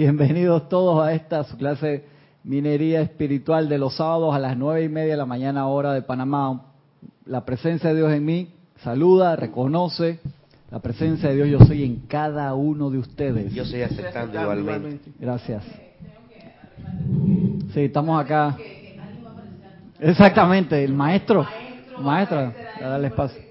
Bienvenidos todos a esta su clase Minería Espiritual de los sábados a las nueve y media de la mañana hora de Panamá. La presencia de Dios en mí saluda, reconoce la presencia de Dios. Yo soy en cada uno de ustedes. Yo estoy aceptando igualmente. Gracias. Sí, estamos acá. Exactamente, el maestro. Maestra, darle espacio.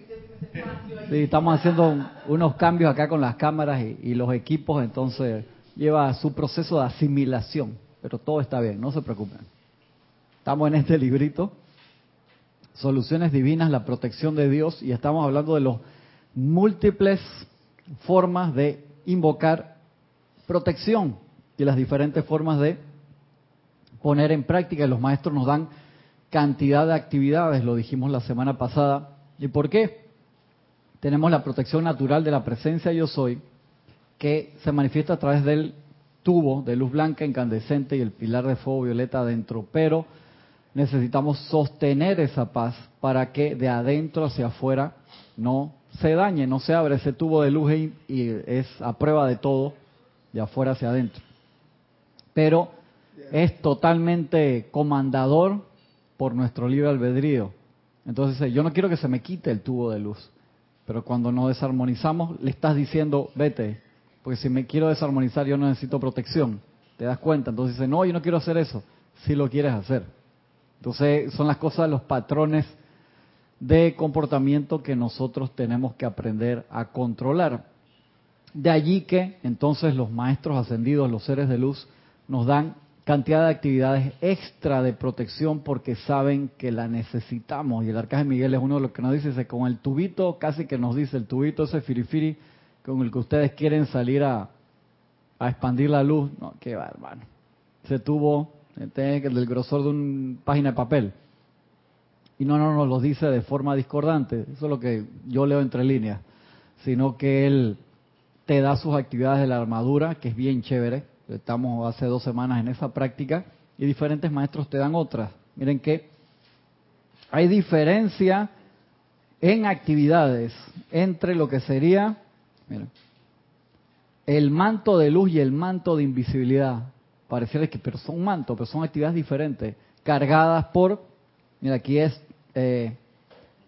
Sí, estamos haciendo unos cambios acá con las cámaras y, los equipos, entonces lleva su proceso de asimilación, pero todo está bien, no se preocupen. Estamos en este librito, Soluciones Divinas, la protección de Dios, y estamos hablando de las múltiples formas de invocar protección y las diferentes formas de poner en práctica. Los maestros nos dan cantidad de actividades, lo dijimos la semana pasada. ¿Y por qué? Tenemos la protección natural de la presencia yo soy, que se manifiesta a través del tubo de luz blanca incandescente y el pilar de fuego violeta adentro, pero necesitamos sostener esa paz para que de adentro hacia afuera no se dañe, no se abra ese tubo de luz y, y es a prueba de todo, de afuera hacia adentro. Pero es totalmente comandador por nuestro libre albedrío. Entonces, yo no quiero que se me quite el tubo de luz, pero cuando nos desarmonizamos, le estás diciendo, vete, porque si me quiero desarmonizar, yo necesito protección. ¿Te das cuenta? Entonces dice, no, yo no quiero hacer eso. Si lo quieres hacer. Entonces, son las cosas, los patrones de comportamiento que nosotros tenemos que aprender a controlar. De allí que entonces los maestros ascendidos, los seres de luz, nos dan cantidad de actividades extra de protección porque saben que la necesitamos. Y el arcángel Miguel es uno de los que nos dice, con el tubito, casi que nos dice, el tubito ese firifiri con el que ustedes quieren salir a, expandir la luz. No, qué va, hermano. Ese tubo este, del grosor de una página de papel. Y no, no nos lo dice de forma discordante, eso es lo que yo leo entre líneas, sino que él te da sus actividades de la armadura, que es bien chévere, Estamos hace dos semanas en esa práctica y diferentes maestros te dan otras. Miren que hay diferencia en actividades entre lo que sería el manto de luz y el manto de invisibilidad. Pareciera que pero son mantos, pero son actividades diferentes, cargadas por, mira, aquí es eh,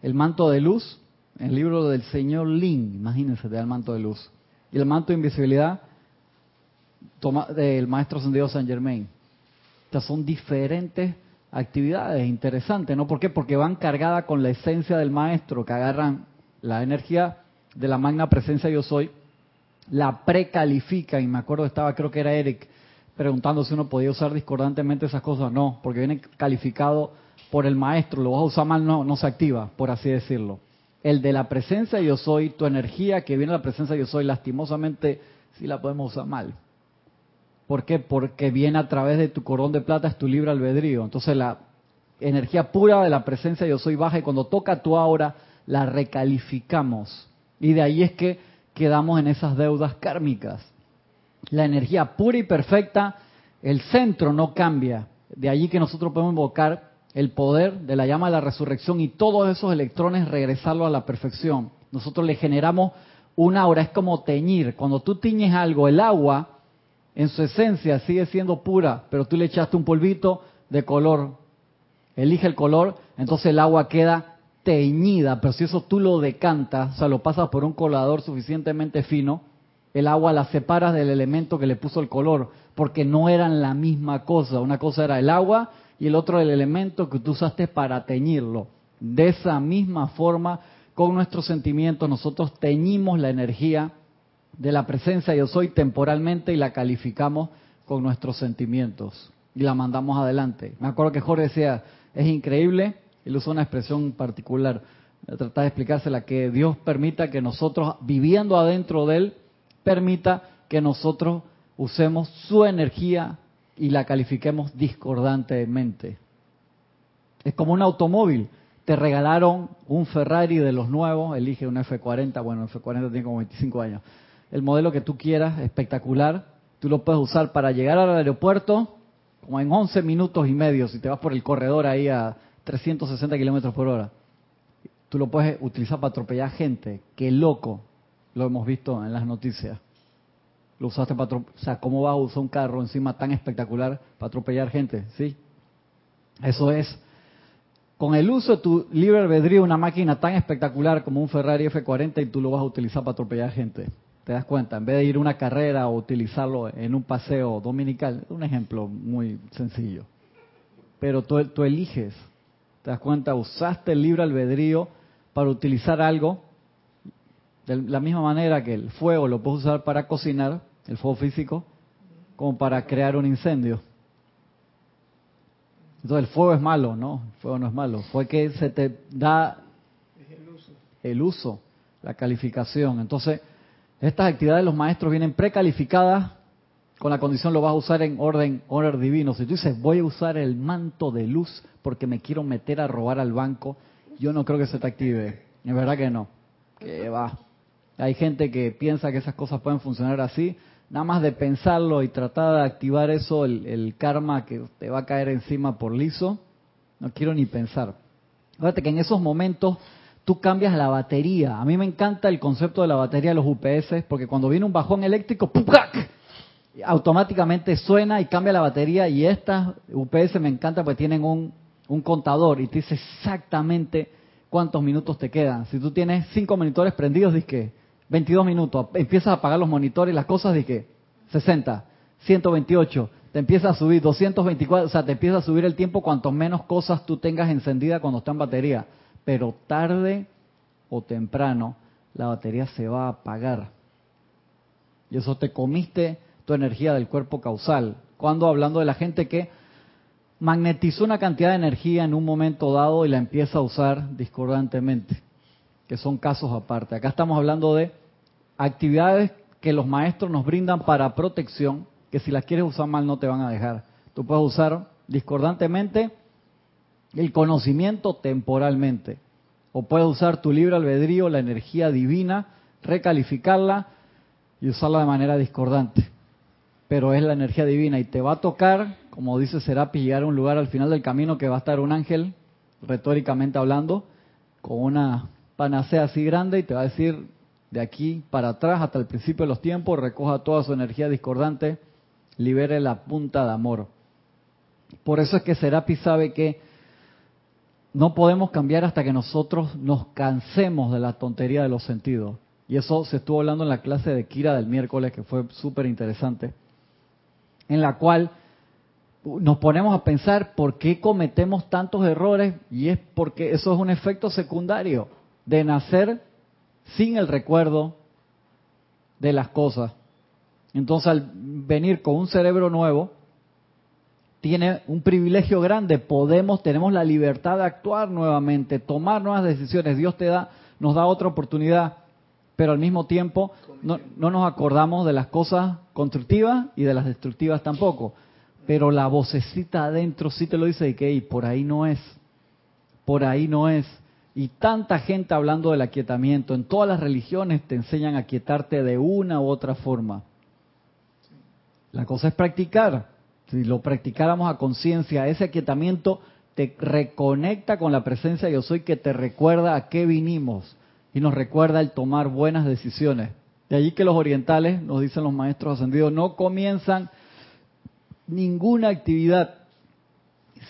el manto de luz, el libro del señor Lin, imagínense, el manto de luz. Y el manto de invisibilidad del maestro ascendido San Germain. Estas son diferentes actividades interesantes, ¿no? ¿Por qué? Porque van cargadas con la esencia del maestro, que agarran la energía de la magna presencia yo soy, la precalifican, y me acuerdo estaba, creo que era Eric, preguntando si uno podía usar discordantemente esas cosas. No, porque viene calificado por el maestro, lo vas a usar mal, no, no se activa, por así decirlo. El de la presencia yo soy, tu energía que viene de la presencia yo soy, lastimosamente, sí la podemos usar mal. ¿Por qué? Porque viene a través de tu corón de plata, es tu libre albedrío. Entonces la energía pura de la presencia yo soy baja y cuando toca tu aura la recalificamos. Y de ahí es que quedamos en esas deudas kármicas. La energía pura y perfecta, el centro no cambia. De allí que nosotros podemos invocar el poder de la llama de la resurrección y todos esos electrones regresarlo a la perfección. Nosotros le generamos una aura, es como teñir. Cuando tú tiñes algo, el agua en su esencia sigue siendo pura, pero tú le echaste un polvito de color. Elige el color, entonces el agua queda teñida, pero si eso tú lo decantas, o sea, lo pasas por un colador suficientemente fino, el agua la separas del elemento que le puso el color, porque no eran la misma cosa. Una cosa era el agua y el otro el elemento que tú usaste para teñirlo. De esa misma forma, con nuestros sentimientos, nosotros teñimos la energía de la presencia yo soy temporalmente y la calificamos con nuestros sentimientos y la mandamos adelante. Me acuerdo que Jorge decía, es increíble, él usó una expresión particular, tratar de explicársela, que Dios permita que nosotros, viviendo adentro de Él, permita que nosotros usemos su energía y la califiquemos discordantemente. Es como un automóvil. Te regalaron un Ferrari de los nuevos, elige un F40, bueno, el F40 tiene como 25 años el modelo que tú quieras, espectacular. Tú lo puedes usar para llegar al aeropuerto como en 11 minutos y medio, si te vas por el corredor ahí a 360 kilómetros por hora. Tú lo puedes utilizar para atropellar gente. Qué loco. Lo hemos visto en las noticias. lo usaste para o sea, ¿cómo vas a usar un carro encima tan espectacular para atropellar gente? ¿Sí? Eso es. Con el uso de tu libre albedrío, una máquina tan espectacular como un Ferrari F40 y tú lo vas a utilizar para atropellar gente. ¿Te das cuenta? En vez de ir a una carrera o utilizarlo en un paseo dominical, un ejemplo muy sencillo. Pero tú, tú eliges, ¿te das cuenta? Usaste el libre albedrío para utilizar algo de la misma manera que el fuego lo puedes usar para cocinar, el fuego físico, como para crear un incendio. Entonces el fuego es malo, ¿no? El fuego no es malo. Fue que se te da el uso, la calificación. Entonces, estas actividades de los maestros vienen precalificadas con la condición lo vas a usar en orden, orden divino. Si tú dices, voy a usar el manto de luz porque me quiero meter a robar al banco, yo no creo que se te active. Es verdad que no. Que va. Hay gente que piensa que esas cosas pueden funcionar así. Nada más de pensarlo y tratar de activar eso, el, karma que te va a caer encima por liso, no quiero ni pensar. Fíjate que en esos momentos tú cambias la batería. A mí me encanta el concepto de la batería de los UPS, porque cuando viene un bajón eléctrico, ¡pucac! Automáticamente suena y cambia la batería. Y estas UPS me encanta porque tienen un, un contador y te dice exactamente cuántos minutos te quedan. Si tú tienes cinco monitores prendidos, que 22 minutos, empiezas a apagar los monitores y las cosas, que 60, 128, te empieza a subir 224, o sea, te empieza a subir el tiempo cuanto menos cosas tú tengas encendida cuando está en batería. Pero tarde o temprano la batería se va a apagar. Y eso te comiste tu energía del cuerpo causal. Cuando hablando de la gente que magnetizó una cantidad de energía en un momento dado y la empieza a usar discordantemente, que son casos aparte. Acá estamos hablando de actividades que los maestros nos brindan para protección, que si las quieres usar mal no te van a dejar. Tú puedes usar discordantemente el conocimiento temporalmente, o puedes usar tu libre albedrío, la energía divina, recalificarla y usarla de manera discordante. Pero es la energía divina y te va a tocar, como dice Serapi, llegar a un lugar al final del camino que va a estar un ángel, retóricamente hablando, con una panacea así grande y te va a decir, de aquí para atrás hasta el principio de los tiempos, recoja toda su energía discordante, libere la punta de amor. Por eso es que Serapi sabe que no podemos cambiar hasta que nosotros nos cansemos de la tontería de los sentidos. Y eso se estuvo hablando en la clase de Kira del miércoles, que fue súper interesante, en la cual nos ponemos a pensar por qué cometemos tantos errores y es porque eso es un efecto secundario de nacer sin el recuerdo de las cosas. Entonces, al venir con un cerebro nuevo, tiene un privilegio grande. Podemos, tenemos la libertad de actuar nuevamente, tomar nuevas decisiones. Dios te da, nos da otra oportunidad, pero al mismo tiempo no, nos acordamos de las cosas constructivas y de las destructivas tampoco. Pero la vocecita adentro sí te lo dice y que por ahí no es, por ahí no es. Y tanta gente hablando del aquietamiento. En todas las religiones te enseñan a quietarte de una u otra forma. La cosa es practicar. Si lo practicáramos a conciencia, ese aquietamiento te reconecta con la presencia de yo soy que te recuerda a qué vinimos y nos recuerda el tomar buenas decisiones. De allí que los orientales, nos dicen los maestros ascendidos, no comienzan ninguna actividad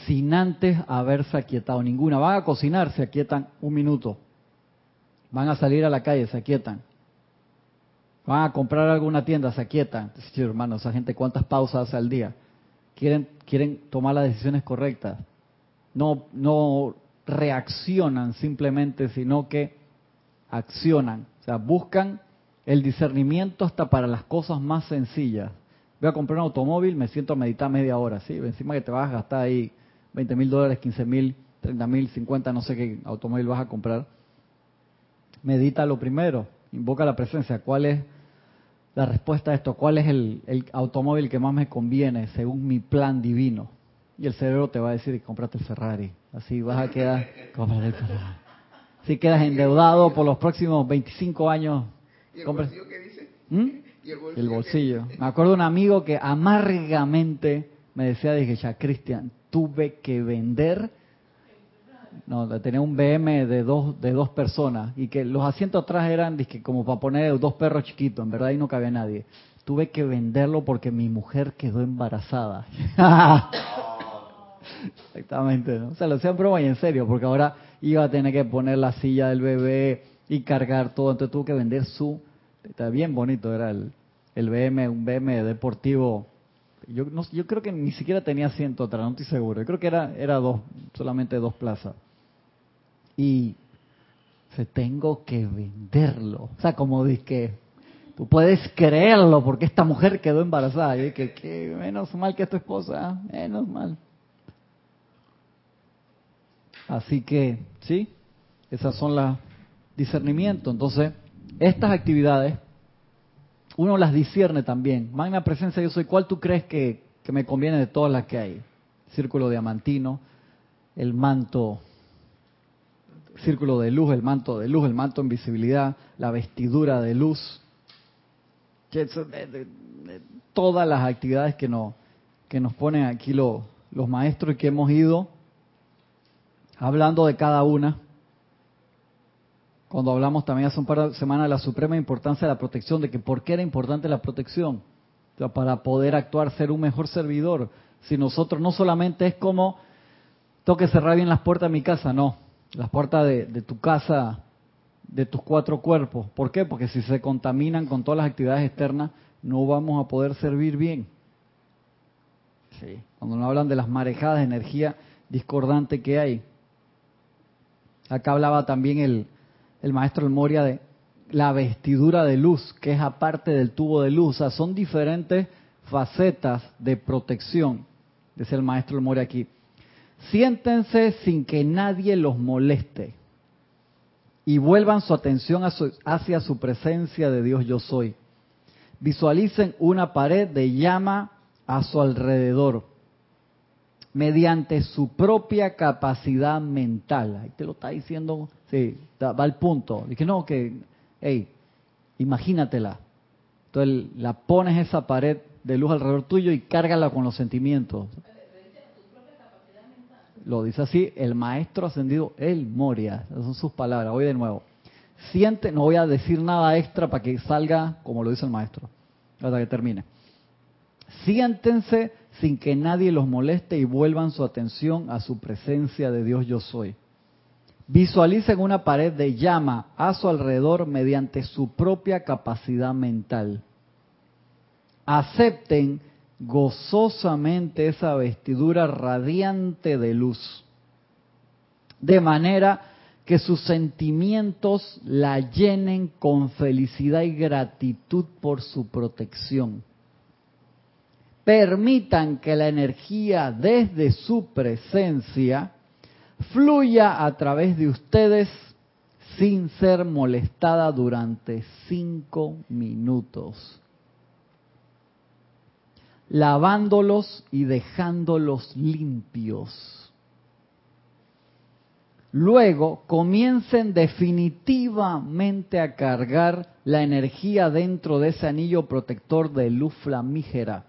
sin antes haberse aquietado ninguna. Van a cocinar, se aquietan un minuto. Van a salir a la calle, se aquietan. Van a comprar alguna tienda, se aquietan. Sí, hermano, esa gente cuántas pausas hace al día. Quieren, quieren tomar las decisiones correctas. No, no reaccionan simplemente, sino que accionan. O sea, buscan el discernimiento hasta para las cosas más sencillas. Voy a comprar un automóvil, me siento a meditar media hora, ¿sí? Encima que te vas a gastar ahí 20 mil dólares, 15 mil, 30 mil, 50, no sé qué automóvil vas a comprar. Medita lo primero, invoca la presencia. ¿Cuál es la respuesta a esto? ¿Cuál es el, automóvil que más me conviene según mi plan divino? Y el cerebro te va a decir, cómprate el Ferrari. Así vas a quedar, cómprate el. Si quedas endeudado por los próximos 25 años. ¿Y el bolsillo qué dice? ¿Mm? ¿Y el bolsillo? El bolsillo. Me acuerdo un amigo que amargamente me decía, dije, ya, Cristian, tuve que vender. No, tenía un BM de dos, de dos personas y que los asientos atrás eran como para poner dos perros chiquitos, en verdad ahí no cabía nadie. tuve que venderlo porque mi mujer quedó embarazada. Exactamente, ¿no? O sea, lo hacían broma y en serio, porque ahora iba a tener que poner la silla del bebé y cargar todo, entonces tuvo que vender su... Está bien bonito, era el, el BM, un BM deportivo. Yo, no, yo creo que ni siquiera tenía asiento atrás, no estoy seguro. Yo creo que era, era dos, solamente dos plazas. Y se tengo que venderlo. O sea, como dice que tú puedes creerlo porque esta mujer quedó embarazada. Y dije, que menos mal que es tu esposa, menos mal. Así que, ¿sí? Esas son las discernimientos. Entonces, estas actividades, uno las discierne también. Magna presencia, yo soy. ¿Cuál tú crees que, que me conviene de todas las que hay? Círculo diamantino, el manto, círculo de luz, el manto de luz, el manto invisibilidad, la vestidura de luz. Todas las actividades que nos, que nos ponen aquí los maestros y que hemos ido hablando de cada una, cuando hablamos también hace un par de semanas de la suprema importancia de la protección, de que por qué era importante la protección, para poder actuar, ser un mejor servidor. Si nosotros no solamente es como, tengo cerrar bien las puertas de mi casa, no, las puertas de, de tu casa, de tus cuatro cuerpos. ¿Por qué? Porque si se contaminan con todas las actividades externas, no vamos a poder servir bien. Sí. Cuando nos hablan de las marejadas de energía discordante que hay. Acá hablaba también el, maestro El Moria de la vestidura de luz, que es aparte del tubo de luz. O sea, son diferentes facetas de protección, dice el maestro El Moria aquí. Siéntense sin que nadie los moleste y vuelvan su atención hacia su presencia de Dios yo soy. Visualicen una pared de llama a su alrededor mediante su propia capacidad mental. Ahí te lo está diciendo, sí, va al punto. Dije, no, que, hey, imagínatela. Entonces la pones esa pared de luz alrededor tuyo y cárgala con los sentimientos. Lo dice así el maestro ascendido, el Moria. Esas son sus palabras. Voy de nuevo. Siente, no voy a decir nada extra para que salga como lo dice el maestro, hasta que termine. Siéntense sin que nadie los moleste y vuelvan su atención a su presencia de Dios yo soy. Visualicen una pared de llama a su alrededor mediante su propia capacidad mental. Acepten gozosamente esa vestidura radiante de luz, de manera que sus sentimientos la llenen con felicidad y gratitud por su protección permitan que la energía desde su presencia fluya a través de ustedes sin ser molestada durante cinco minutos, lavándolos y dejándolos limpios. Luego comiencen definitivamente a cargar la energía dentro de ese anillo protector de luz flamígera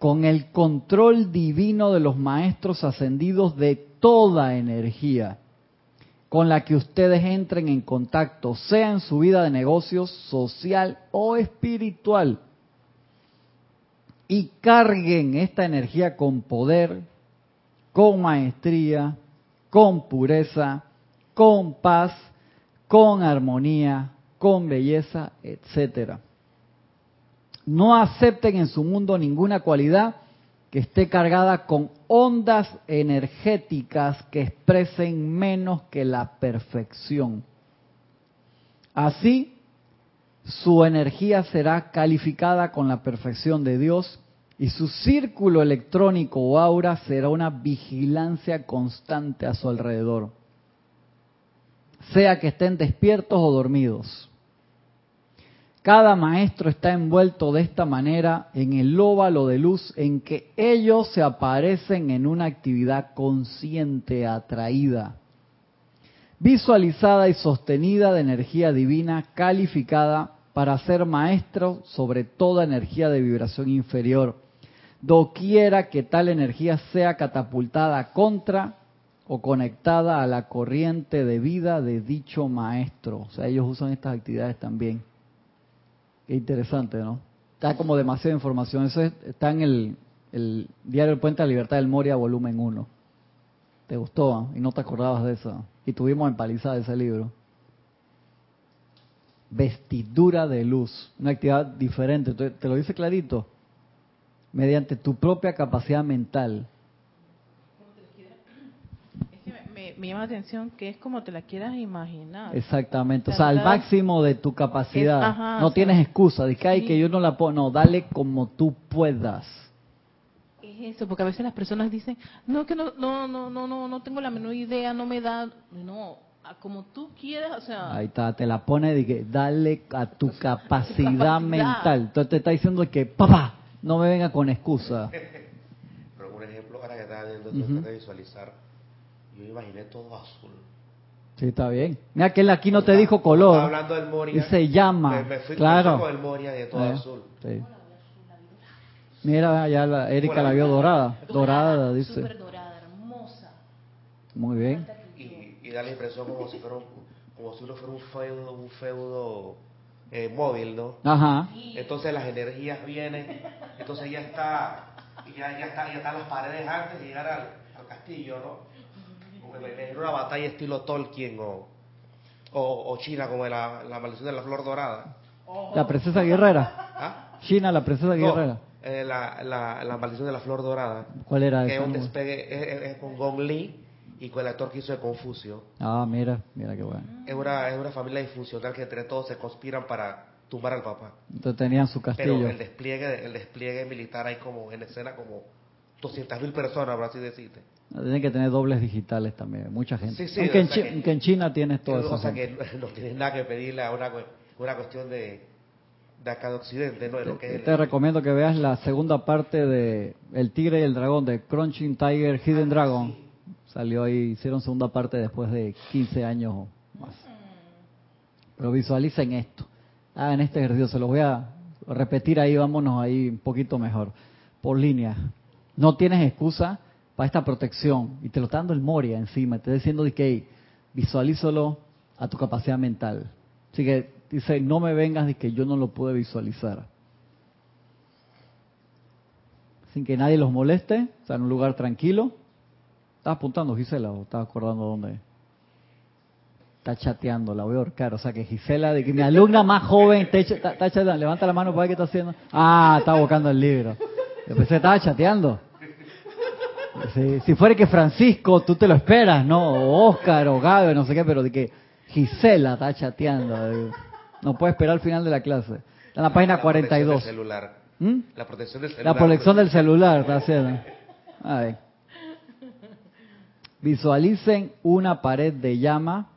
con el control divino de los maestros ascendidos de toda energía con la que ustedes entren en contacto, sea en su vida de negocios, social o espiritual. Y carguen esta energía con poder, con maestría, con pureza, con paz, con armonía, con belleza, etcétera no acepten en su mundo ninguna cualidad que esté cargada con ondas energéticas que expresen menos que la perfección. Así, su energía será calificada con la perfección de Dios y su círculo electrónico o aura será una vigilancia constante a su alrededor, sea que estén despiertos o dormidos. Cada maestro está envuelto de esta manera en el óvalo de luz en que ellos se aparecen en una actividad consciente, atraída, visualizada y sostenida de energía divina calificada para ser maestro sobre toda energía de vibración inferior, doquiera que tal energía sea catapultada contra o conectada a la corriente de vida de dicho maestro. O sea, ellos usan estas actividades también. Interesante, ¿no? está como demasiada información. Eso está en el, diario El Puente de la Libertad del Moria, volumen 1. ¿Te gustó? Y no te acordabas de eso. Y tuvimos empalizada ese libro. Vestidura de luz, una actividad diferente. Te lo dice clarito. Mediante tu propia capacidad mental. Me, llama la atención que es como te la quieras imaginar. Exactamente, o sea, al máximo de tu capacidad. no tienes excusa, de que, que yo no la puedo, no, dale como tú puedas. Es eso, porque a veces las personas dicen, no, que no, no, no, no, no, no tengo la menor idea, no me da, no, como tú quieras, o sea... Ahí está, te la pone de que dale a tu capacidad, mental. Entonces te está diciendo que, papá, no me venga con excusa. Pero un ejemplo para que estás viendo, uh visualizar yo imaginé todo azul. Sí, está bien. Mira que él aquí no te dijo color. hablando del Moria. Y se llama. Me, fui claro. con el Moria de todo eh, azul. Sí. Mira, ya la Erika la vio dorada. Dorada, dice. Súper dorada, hermosa. Muy bien. Y, y, da la impresión como si fuera un, como si uno fuera un feudo, un feudo eh, móvil, ¿no? Ajá. Entonces las energías vienen, entonces ya está, ya, ya está, ya están las paredes antes de llegar al, al castillo, ¿no? En una batalla estilo Tolkien o, o, China como la, la, maldición de la flor dorada. La princesa guerrera. ¿Ah? China, la princesa guerrera. Eh, la, la, la, maldición de la flor dorada. ¿Cuál era Que es un despegue, es, con Gong Li y con el actor que hizo de Confucio. Ah, mira, mira qué bueno. Es una, es una familia disfuncional que entre todos se conspiran para tumbar al papá. Entonces tenían su castillo. Pero el despliegue, el despliegue militar hay como en escena como 200.000 personas, por así decirte. Tienen que tener dobles digitales también, mucha gente. Sí, sí, aunque, en, China tienes todo eso. O sea que no tienes nada que pedirle a una, una cuestión de, de acá de Occidente, ¿no? lo que te, recomiendo que veas la segunda parte de El Tigre y el Dragón, de Crunching Tiger Hidden ah, Dragon. Salió ahí, hicieron segunda parte después de 15 años o más. Pero visualicen esto. Hagan este ejercicio, se los voy a repetir ahí, vámonos ahí un poquito mejor. Por línea. No tienes excusa para esta protección. Y te lo está dando el Moria encima. Te está diciendo que visualízalo a tu capacidad mental. Así que dice, no me vengas de que yo no lo puedo visualizar. Sin que nadie los moleste, está en un lugar tranquilo. ¿Estás apuntando, Gisela, o estás acordando dónde? Está chateando, la voy a ahorcar. O sea que Gisela, de que mi alumna más joven está, chateando. Levanta la mano para ver qué está haciendo. Ah, está buscando el libro. Yo pensé estaba chateando. Si, fuera que Francisco, tú te lo esperas, ¿no? O Oscar o Gabe, no sé qué, pero de que Gisela está chateando. No puede esperar al final de la clase. Está en la página 42. Celular. ¿Mm? La protección del celular. La protección del celular está haciendo. Visualicen una pared de llama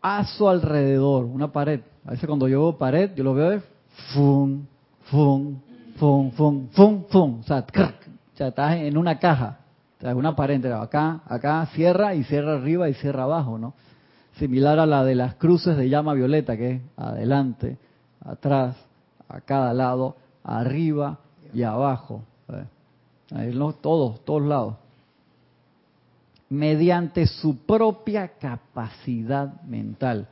a su alrededor, una pared. A veces cuando yo veo pared, yo lo veo de fum, fum, fum, fum, fum, fum. O sea, o sea, estás en una caja, o sea, una pared, acá, acá cierra y cierra arriba y cierra abajo, ¿no? Similar a la de las cruces de llama violeta, que es adelante, atrás, a cada lado, arriba y abajo. Todos, todos lados. Mediante su propia capacidad mental.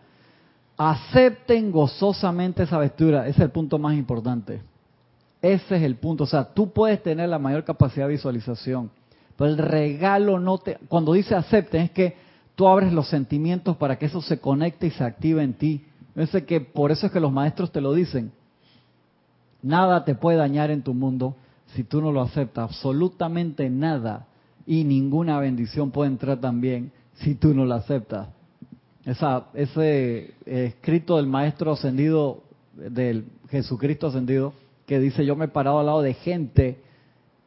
Acepten gozosamente esa vestidura. Ese es el punto más importante. Ese es el punto. O sea, tú puedes tener la mayor capacidad de visualización, pero el regalo no te... Cuando dice acepten es que tú abres los sentimientos para que eso se conecte y se active en ti. Yo que por eso es que los maestros te lo dicen. Nada te puede dañar en tu mundo si tú no lo aceptas. Absolutamente nada. Y ninguna bendición puede entrar también si tú no lo aceptas. Esa, ese escrito del maestro ascendido, del Jesucristo ascendido, que dice, yo me he parado al lado de gente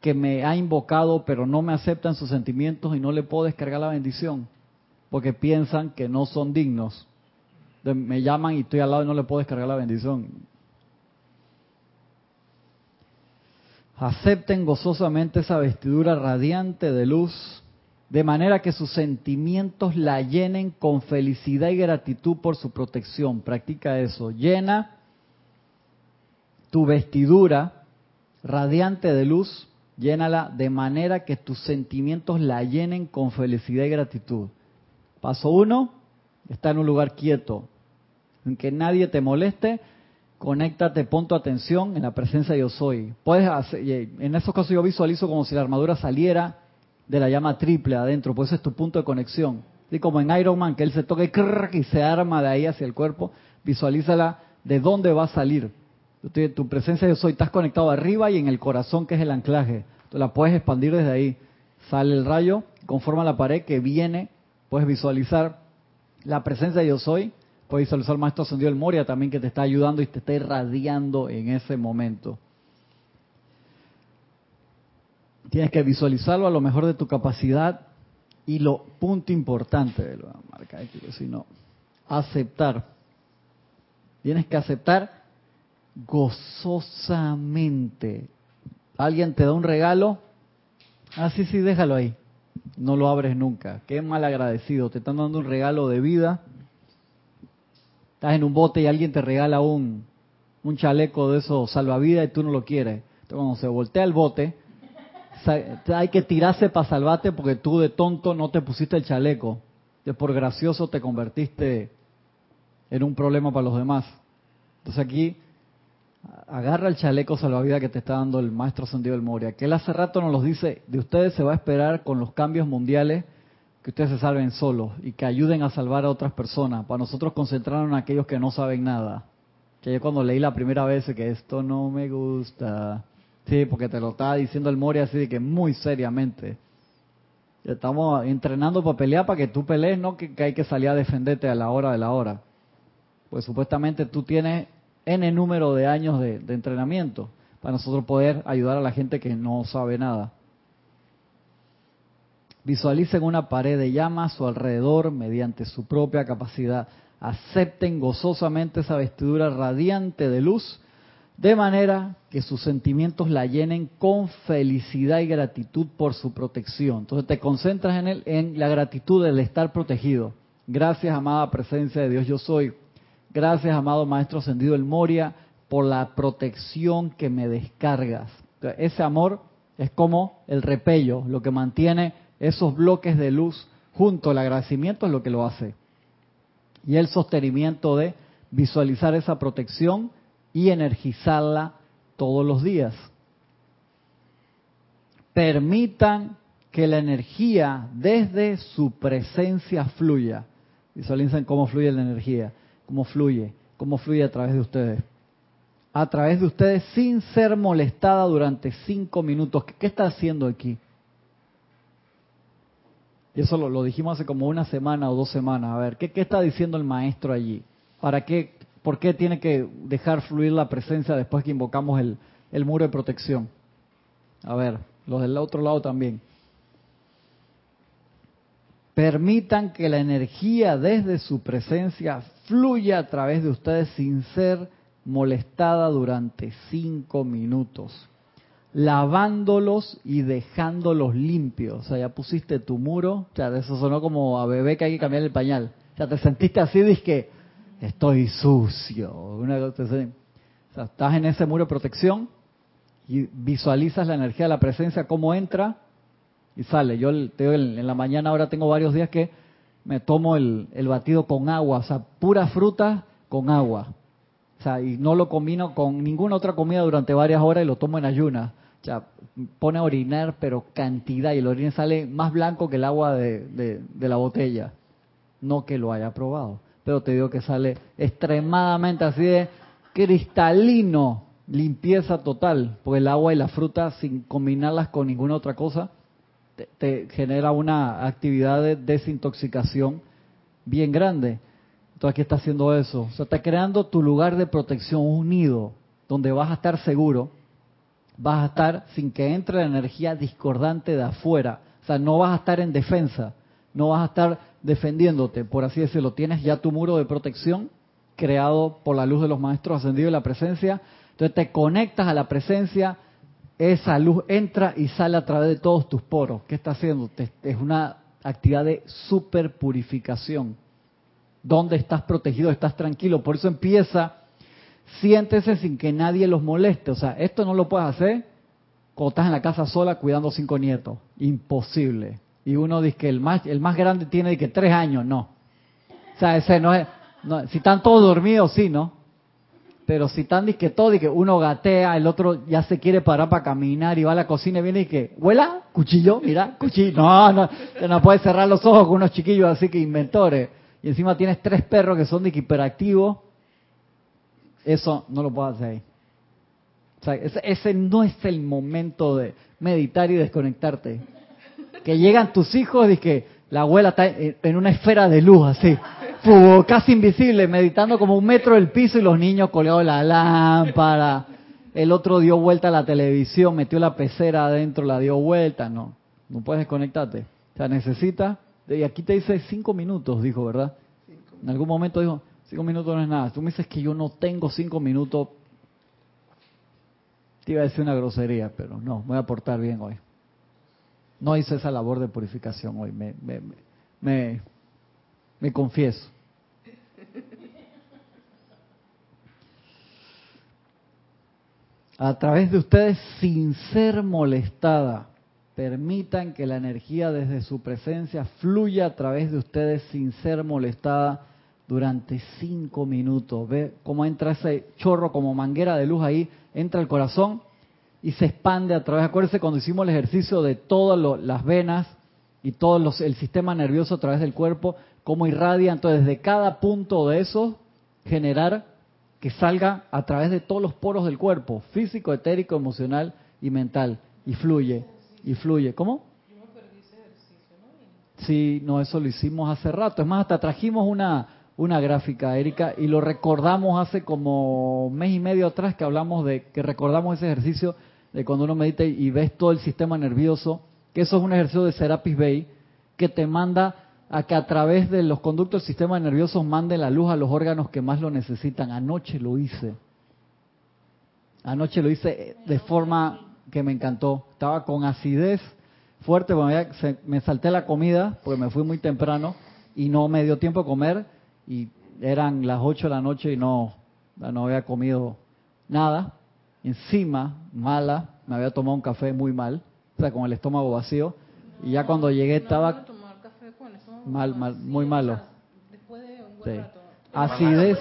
que me ha invocado pero no me aceptan sus sentimientos y no le puedo descargar la bendición porque piensan que no son dignos. Me llaman y estoy al lado y no le puedo descargar la bendición. Acepten gozosamente esa vestidura radiante de luz, de manera que sus sentimientos la llenen con felicidad y gratitud por su protección. Practica eso. Llena tu vestidura radiante de luz, llénala de manera que tus sentimientos la llenen con felicidad y gratitud. Paso uno, está en un lugar quieto, en que nadie te moleste Conéctate, pon tu atención en la presencia de yo soy. Puedes hacer, en esos casos yo visualizo como si la armadura saliera de la llama triple adentro, pues es tu punto de conexión. Y como en Iron Man, que él se toca y se arma de ahí hacia el cuerpo, visualízala de dónde va a salir. Tu presencia de yo soy, estás conectado arriba y en el corazón, que es el anclaje. Tú la puedes expandir desde ahí. Sale el rayo, conforma la pared que viene, puedes visualizar la presencia de yo soy Puedes visualizar al maestro ascendido del Moria también que te está ayudando y te está irradiando en ese momento. Tienes que visualizarlo a lo mejor de tu capacidad y lo punto importante, lo marcar aquí, si no, aceptar. Tienes que aceptar gozosamente. Alguien te da un regalo, ah, sí, sí, déjalo ahí. No lo abres nunca. Qué mal agradecido. Te están dando un regalo de vida estás en un bote y alguien te regala un, un chaleco de esos salvavidas y tú no lo quieres. Entonces, cuando se voltea el bote, hay que tirarse para salvarte porque tú de tonto no te pusiste el chaleco. De por gracioso te convertiste en un problema para los demás. Entonces aquí agarra el chaleco salvavidas que te está dando el maestro Sendido del Moria, que él hace rato nos los dice, de ustedes se va a esperar con los cambios mundiales que ustedes se salven solos y que ayuden a salvar a otras personas, para nosotros concentrarnos en aquellos que no saben nada. Que yo cuando leí la primera vez que esto no me gusta, sí, porque te lo estaba diciendo el Mori así de que muy seriamente. Estamos entrenando para pelear para que tú pelees, no que, hay que salir a defenderte a la hora de la hora. Pues supuestamente tú tienes N número de años de entrenamiento para nosotros poder ayudar a la gente que no sabe nada. Visualicen una pared de llama a su alrededor mediante su propia capacidad. Acepten gozosamente esa vestidura radiante de luz, de manera que sus sentimientos la llenen con felicidad y gratitud por su protección. Entonces te concentras en, él, en la gratitud del estar protegido. Gracias, amada presencia de Dios, yo soy. Gracias, amado Maestro Ascendido el Moria, por la protección que me descargas. ese amor es como el repello, lo que mantiene esos bloques de luz junto al agradecimiento es lo que lo hace. Y el sostenimiento de visualizar esa protección y energizarla todos los días. Permitan que la energía desde su presencia fluya. Visualicen cómo fluye la energía, cómo fluye, cómo fluye a través de ustedes. A través de ustedes sin ser molestada durante cinco minutos. ¿Qué está haciendo aquí? Y eso lo, dijimos hace como una semana o dos semanas. A ver, ¿qué, está diciendo el maestro allí? ¿Para qué, ¿Por qué tiene que dejar fluir la presencia después que invocamos el, el muro de protección? A ver, los del otro lado también. Permitan que la energía desde su presencia fluya a través de ustedes sin ser molestada durante cinco minutos lavándolos y dejándolos limpios. O sea, ya pusiste tu muro, o sea, eso sonó como a bebé que hay que cambiar el pañal. O sea, te sentiste así, que estoy sucio. O sea, estás en ese muro de protección y visualizas la energía de la presencia, cómo entra y sale. Yo en la mañana ahora tengo varios días que me tomo el, el batido con agua, o sea, pura fruta con agua. O sea, y no lo combino con ninguna otra comida durante varias horas y lo tomo en ayunas o sea, pone a orinar, pero cantidad, y el orine sale más blanco que el agua de, la botella. No que lo haya probado, pero te digo que sale extremadamente así de cristalino, limpieza total, porque el agua y la fruta, sin combinarlas con ninguna otra cosa, te, genera una actividad de desintoxicación bien grande. Entonces aquí está haciendo eso. O sea, está creando tu lugar de protección unido, donde vas a estar seguro vas a estar sin que entre la energía discordante de afuera. O sea, no vas a estar en defensa, no vas a estar defendiéndote, por así decirlo. Tienes ya tu muro de protección creado por la luz de los maestros ascendidos y la presencia. Entonces te conectas a la presencia, esa luz entra y sale a través de todos tus poros. ¿Qué está haciendo? Es una actividad de super purificación. ¿Dónde estás protegido? Estás tranquilo. Por eso empieza siéntese sin que nadie los moleste. O sea, esto no lo puedes hacer cuando estás en la casa sola cuidando cinco nietos. Imposible. Y uno dice que el más, el más grande tiene que tres años, no. O sea, ese no es... si están todos dormidos, sí, ¿no? Pero si están disque todo y que uno gatea, el otro ya se quiere parar para caminar y va a la cocina y viene y que, ¿huela? ¿Cuchillo? Mira, cuchillo. No, no, no puedes cerrar los ojos con unos chiquillos así que inventores. Y encima tienes tres perros que son de hiperactivos. Eso no lo puedes hacer ahí. O sea, ese, ese no es el momento de meditar y desconectarte. Que llegan tus hijos y que la abuela está en una esfera de luz así casi invisible, meditando como un metro del piso y los niños colgados la lámpara. El otro dio vuelta a la televisión, metió la pecera adentro, la dio vuelta. No, no puedes desconectarte. O sea, necesita, y aquí te dice cinco minutos, dijo, ¿verdad? En algún momento dijo, cinco minutos no es nada. Tú me dices que yo no tengo cinco minutos. Te iba a decir una grosería, pero no, voy a portar bien hoy. No hice esa labor de purificación hoy, me, me, me, me confieso. A través de ustedes sin ser molestada. Permitan que la energía desde su presencia fluya a través de ustedes sin ser molestada durante cinco minutos. Ve cómo entra ese chorro como manguera de luz ahí, entra el corazón y se expande a través. Acuérdense cuando hicimos el ejercicio de todas las venas y todo el sistema nervioso a través del cuerpo, cómo irradia. Entonces, desde cada punto de eso, generar que salga a través de todos los poros del cuerpo, físico, etérico, emocional y mental, y fluye, y fluye. ¿Cómo? Sí, no, eso lo hicimos hace rato. Es más, hasta trajimos una, una gráfica, Erika, y lo recordamos hace como mes y medio atrás que hablamos de, que recordamos ese ejercicio de cuando uno medita y ves todo el sistema nervioso, que eso es un ejercicio de Serapis Bay, que te manda a que a través de los conductos del sistema nervioso mande la luz a los órganos que más lo necesitan. Anoche lo hice. Anoche lo hice de forma que me encantó. Estaba con acidez fuerte, me salté la comida porque me fui muy temprano y no me dio tiempo a comer y eran las 8 de la noche y no, no había comido nada. Encima, mala, me había tomado un café muy mal, o sea, con el estómago vacío. Y ya cuando llegué estaba mal, mal, muy malo. Después de un buen rato. Acidez.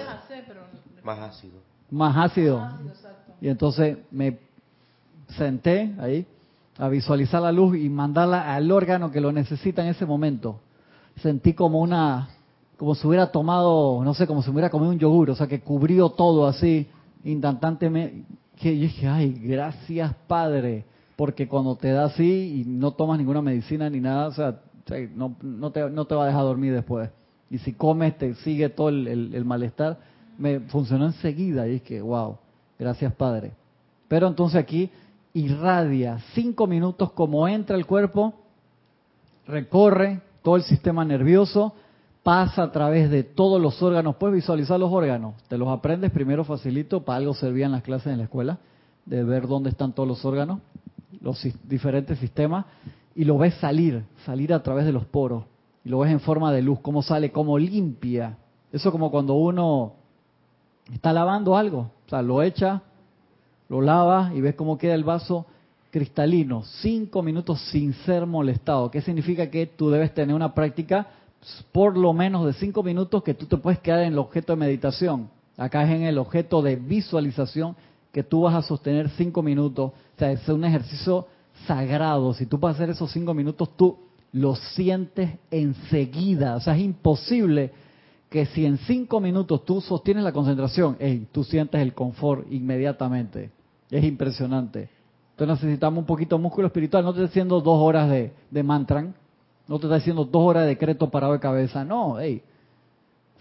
Más ácido. Más ácido. Y entonces me senté ahí a visualizar la luz y mandarla al órgano que lo necesita en ese momento. Sentí como una, como si hubiera tomado, no sé, como si hubiera comido un yogur, o sea, que cubrió todo así, instantáneamente. Que yo dije, ay, gracias Padre, porque cuando te da así y no tomas ninguna medicina ni nada, o sea, no, no, te, no te va a dejar dormir después. Y si comes, te sigue todo el, malestar. Me funcionó enseguida y es que, wow, gracias Padre. Pero entonces aquí irradia cinco minutos como entra el cuerpo, recorre todo el sistema nervioso, pasa a través de todos los órganos. Puedes visualizar los órganos. Te los aprendes primero facilito, para algo servían las clases en la escuela, de ver dónde están todos los órganos, los diferentes sistemas y lo ves salir, salir a través de los poros, y lo ves en forma de luz, cómo sale, cómo limpia. Eso como cuando uno está lavando algo, o sea, lo echa, lo lava y ves cómo queda el vaso cristalino, cinco minutos sin ser molestado. ¿Qué significa que tú debes tener una práctica por lo menos de cinco minutos que tú te puedes quedar en el objeto de meditación? Acá es en el objeto de visualización que tú vas a sostener cinco minutos. O sea, es un ejercicio sagrado. Si tú hacer esos cinco minutos, tú lo sientes enseguida. O sea, es imposible que si en cinco minutos tú sostienes la concentración, tú sientes el confort inmediatamente. Es impresionante. Entonces necesitamos un poquito de músculo espiritual. No te estoy haciendo dos horas de, de mantra, no te estoy haciendo dos horas de decreto parado de cabeza. No, hey,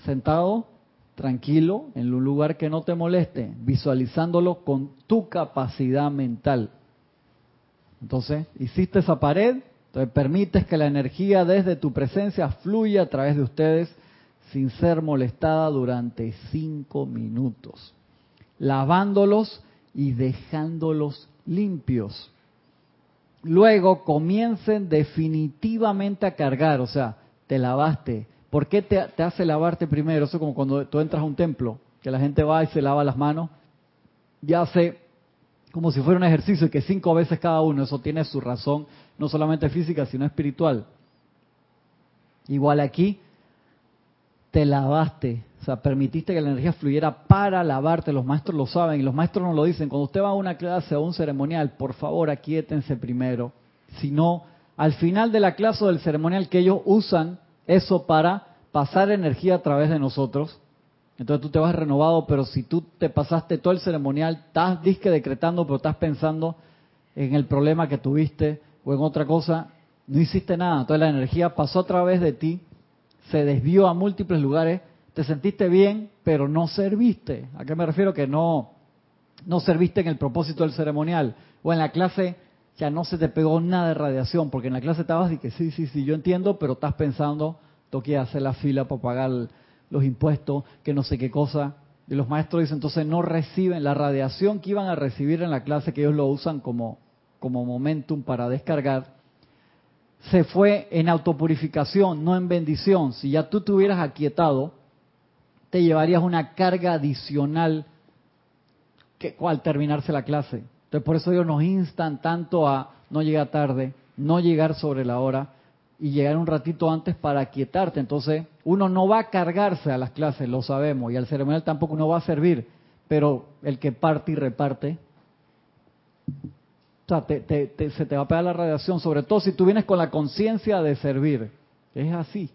sentado, tranquilo, en un lugar que no te moleste, visualizándolo con tu capacidad mental. Entonces, hiciste esa pared, entonces permites que la energía desde tu presencia fluya a través de ustedes sin ser molestada durante cinco minutos, lavándolos y dejándolos limpios. Luego comiencen definitivamente a cargar, o sea, te lavaste. ¿Por qué te, te hace lavarte primero? Eso es como cuando tú entras a un templo, que la gente va y se lava las manos, ya hace como si fuera un ejercicio y que cinco veces cada uno, eso tiene su razón, no solamente física, sino espiritual. Igual aquí, te lavaste, o sea, permitiste que la energía fluyera para lavarte, los maestros lo saben y los maestros nos lo dicen. Cuando usted va a una clase o un ceremonial, por favor, aquíétense primero. Si no, al final de la clase o del ceremonial que ellos usan eso para pasar energía a través de nosotros, entonces tú te vas renovado, pero si tú te pasaste todo el ceremonial, estás disque decretando, pero estás pensando en el problema que tuviste o en otra cosa, no hiciste nada. Entonces la energía pasó a través de ti, se desvió a múltiples lugares, te sentiste bien, pero no serviste. ¿A qué me refiero? Que no, no serviste en el propósito del ceremonial. O en la clase ya no se te pegó nada de radiación, porque en la clase estabas y que sí, sí, sí, yo entiendo, pero estás pensando, tengo que hacer la fila para pagar los impuestos, que no sé qué cosa. Y los maestros dicen, entonces no reciben la radiación que iban a recibir en la clase, que ellos lo usan como, como momentum para descargar, se fue en autopurificación, no en bendición. Si ya tú te hubieras aquietado, te llevarías una carga adicional que, al terminarse la clase. Entonces por eso ellos nos instan tanto a no llegar tarde, no llegar sobre la hora y llegar un ratito antes para aquietarte. Entonces uno no va a cargarse a las clases, lo sabemos, y al ceremonial tampoco uno va a servir, pero el que parte y reparte, o sea, se te va a pegar la radiación, sobre todo si tú vienes con la conciencia de servir. Es así.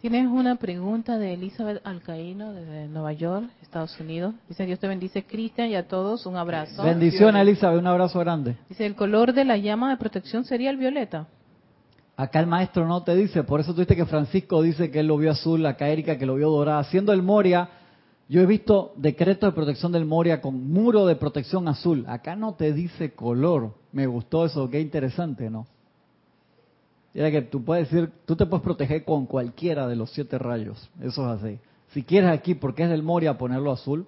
Tienes una pregunta de Elizabeth Alcaíno desde Nueva York, Estados Unidos. Dice, Dios te bendice, Cristian, y a todos un abrazo. Bendiciones, Elizabeth, un abrazo grande. Dice, ¿el color de la llama de protección sería el violeta? Acá el maestro no te dice, por eso tuviste que Francisco dice que él lo vio azul, acá Erika que lo vio dorado. Haciendo el Moria, yo he visto decretos de protección del Moria con muro de protección azul. Acá no te dice color. Me gustó eso, qué interesante, ¿no? Mira que tú puedes decir, tú te puedes proteger con cualquiera de los siete rayos. Eso es así. Si quieres aquí, porque es del Moria, ponerlo azul,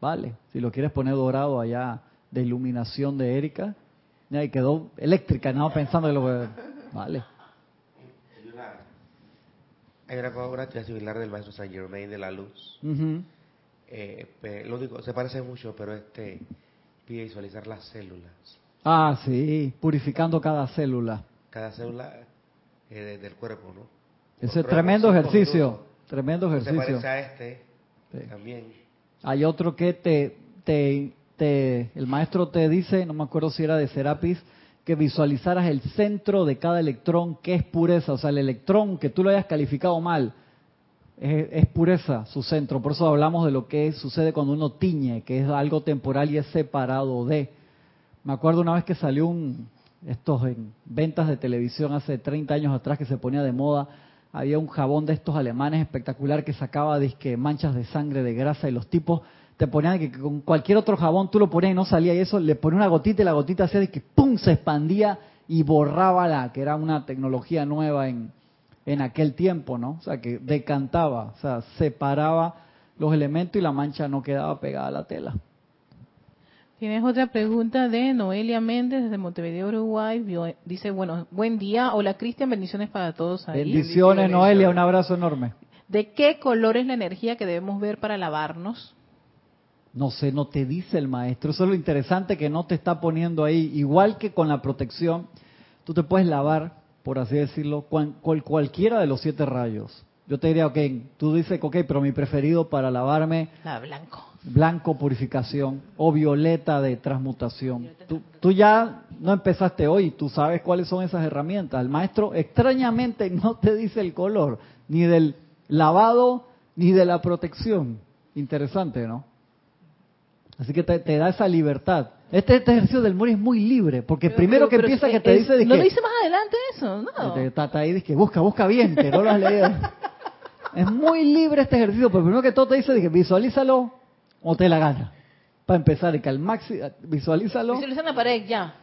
vale. Si lo quieres poner dorado allá de iluminación de Erika, ya quedó eléctrica, no pensando que lo Vale. Hay una obra similar del maestro Saint Germain de la luz. eh, lo digo, se parece mucho, pero este pide visualizar las células. Ah, sí, purificando cada célula cada célula eh, del cuerpo, ¿no? Ese es tremendo ejercicio, tremendo ejercicio. Se parece a este también. Hay otro que te, te, te, el maestro te dice, no me acuerdo si era de Serapis, que visualizaras el centro de cada electrón, que es pureza, o sea, el electrón que tú lo hayas calificado mal, es, es, pureza su centro. Por eso hablamos de lo que sucede cuando uno tiñe, que es algo temporal y es separado de. Me acuerdo una vez que salió un, estos en ventas de televisión hace 30 años atrás que se ponía de moda, había un jabón de estos alemanes espectacular que sacaba disque manchas de sangre, de grasa y los tipos te ponían que con cualquier otro jabón tú lo ponías y no salía y eso le ponía una gotita y la gotita hacía de que pum se expandía y borraba la que era una tecnología nueva en, en aquel tiempo, ¿no? O sea, que decantaba, o sea, separaba los elementos y la mancha no quedaba pegada a la tela. Tienes otra pregunta de Noelia Méndez desde Montevideo, Uruguay. Dice, bueno, buen día. Hola Cristian, bendiciones para todos ahí. Bendiciones, Noelia, un abrazo enorme. ¿De qué color es la energía que debemos ver para lavarnos? No sé, no te dice el maestro. Eso es lo interesante que no te está poniendo ahí. Igual que con la protección, tú te puedes lavar, por así decirlo, con cualquiera de los siete rayos. Yo te diría, ok, tú dices, ok, pero mi preferido para lavarme... La blanco blanco purificación o violeta de transmutación. Tú, ya no empezaste hoy, tú sabes cuáles son esas herramientas. El maestro extrañamente no te dice el color, ni del lavado, ni de la protección. Interesante, ¿no? Así que te, da esa libertad. Este, este, ejercicio del Mori es muy libre, porque primero que empieza que te dice... ¿No dice más adelante eso? No. Está, ahí, dice, busca, busca bien, que no lo has leído. es muy libre este ejercicio, pero primero que todo te dice, que visualízalo o te la gana. Para empezar, que al máximo, visualízalo. Visualiza la pared, ya.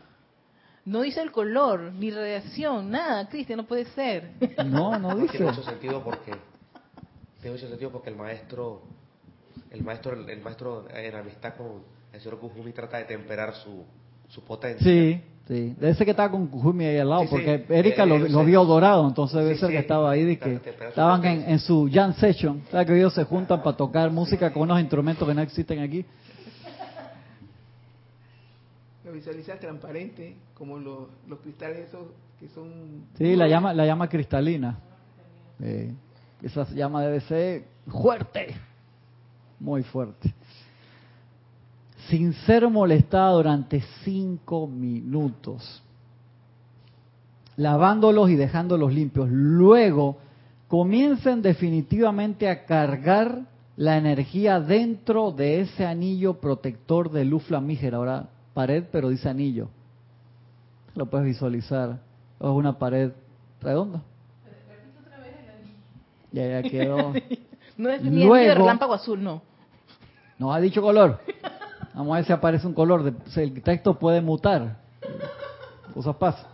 No dice el color, ni radiación, nada, Cristian, no puede ser. No, no dice. Tiene mucho sentido porque, tiene mucho sentido porque el maestro, el maestro, el, maestro en amistad con el señor Kujumi trata de temperar su, su potencia. Sí, sí. Debe ser que estaba con Kujumi ahí al lado, porque Erika eh, lo, vio dorado, entonces debe ser que estaba ahí, de que estaban en, su jam session, ¿sabes que ellos se juntan para tocar música con unos instrumentos que no existen aquí? Lo visualizas transparente, como los, los cristales esos que son... Sí, la llama, la llama cristalina. esa llama debe ser fuerte, muy fuerte. Sin ser molestada durante cinco minutos, lavándolos y dejándolos limpios. Luego, comiencen definitivamente a cargar la energía dentro de ese anillo protector de luz flamígera. Ahora, pared, pero dice anillo. Lo puedes visualizar. Es una pared redonda. Ya, ya quedó. No es ni Luego- relámpago azul, no. No ha dicho color. Vamos a ver si aparece un color. De- El texto puede mutar. Cosas pasan.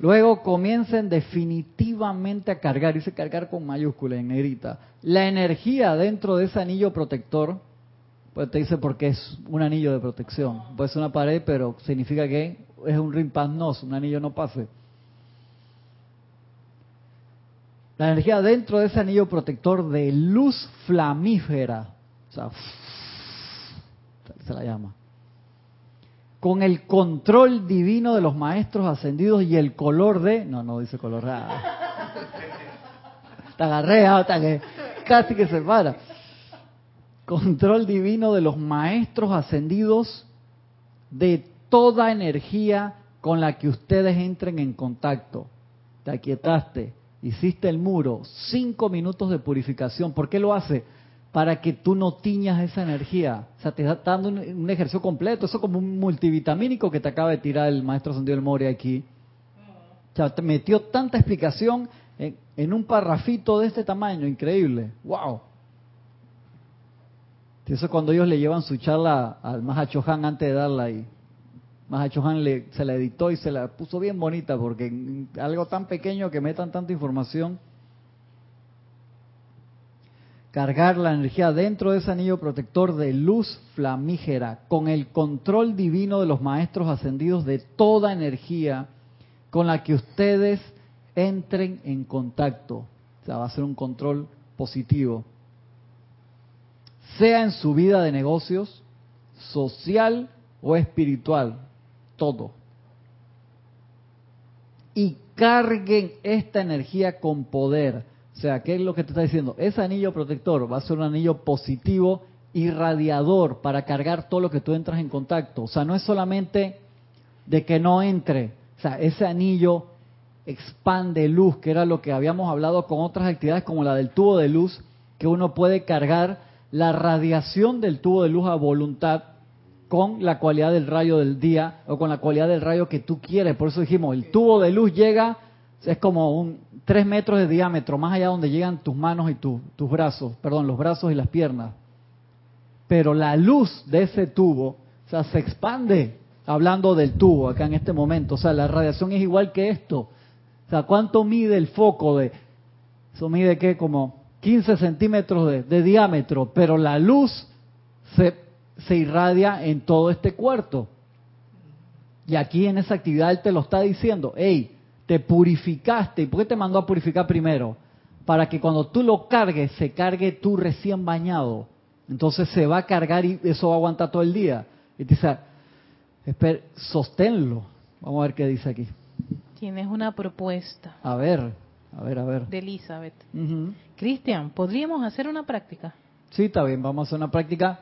Luego comiencen definitivamente a cargar, dice cargar con mayúscula en negrita, la energía dentro de ese anillo protector, pues te dice porque es un anillo de protección. Puede ser una pared, pero significa que es un rimpaznos, un anillo no pase. La energía dentro de ese anillo protector de luz flamígera, o sea, se la llama, con el control divino de los maestros ascendidos y el color de, no, no dice color, ah. te agarré casi que se para. Control divino de los maestros ascendidos de toda energía con la que ustedes entren en contacto. Te aquietaste, hiciste el muro, cinco minutos de purificación. ¿Por qué lo hace? Para que tú no tiñas esa energía. O sea, te está dando un, ejercicio completo. Eso es como un multivitamínico que te acaba de tirar el maestro Ascendido del Mori aquí. O sea, te metió tanta explicación en, en un parrafito de este tamaño, increíble. ¡Wow! Eso es cuando ellos le llevan su charla al Mahacho Han antes de darla ahí. Mahacho Han le, se la editó y se la puso bien bonita porque algo tan pequeño que metan tanta información. Cargar la energía dentro de ese anillo protector de luz flamígera con el control divino de los maestros ascendidos de toda energía con la que ustedes entren en contacto. O sea, va a ser un control positivo. Sea en su vida de negocios, social o espiritual, todo. Y carguen esta energía con poder. O sea, ¿qué es lo que te está diciendo? Ese anillo protector va a ser un anillo positivo y radiador para cargar todo lo que tú entras en contacto. O sea, no es solamente de que no entre. O sea, ese anillo expande luz, que era lo que habíamos hablado con otras actividades como la del tubo de luz, que uno puede cargar la radiación del tubo de luz a voluntad con la cualidad del rayo del día o con la cualidad del rayo que tú quieres. Por eso dijimos, el tubo de luz llega, es como un 3 metros de diámetro, más allá donde llegan tus manos y tu- tus brazos, perdón, los brazos y las piernas. Pero la luz de ese tubo, o sea, se expande, hablando del tubo acá en este momento. O sea, la radiación es igual que esto. O sea, ¿cuánto mide el foco de... Eso mide qué, como 15 centímetros de diámetro, pero la luz se, se irradia en todo este cuarto. Y aquí en esa actividad él te lo está diciendo, hey, te purificaste. ¿Y por qué te mandó a purificar primero? Para que cuando tú lo cargues, se cargue tú recién bañado. Entonces se va a cargar y eso va a aguantar todo el día. Y te dice, espera, sosténlo. Vamos a ver qué dice aquí. Tienes una propuesta A ver, a ver, a ver. de Elizabeth. Cristian, ¿podríamos hacer una práctica? Sí, está bien, vamos a hacer una práctica.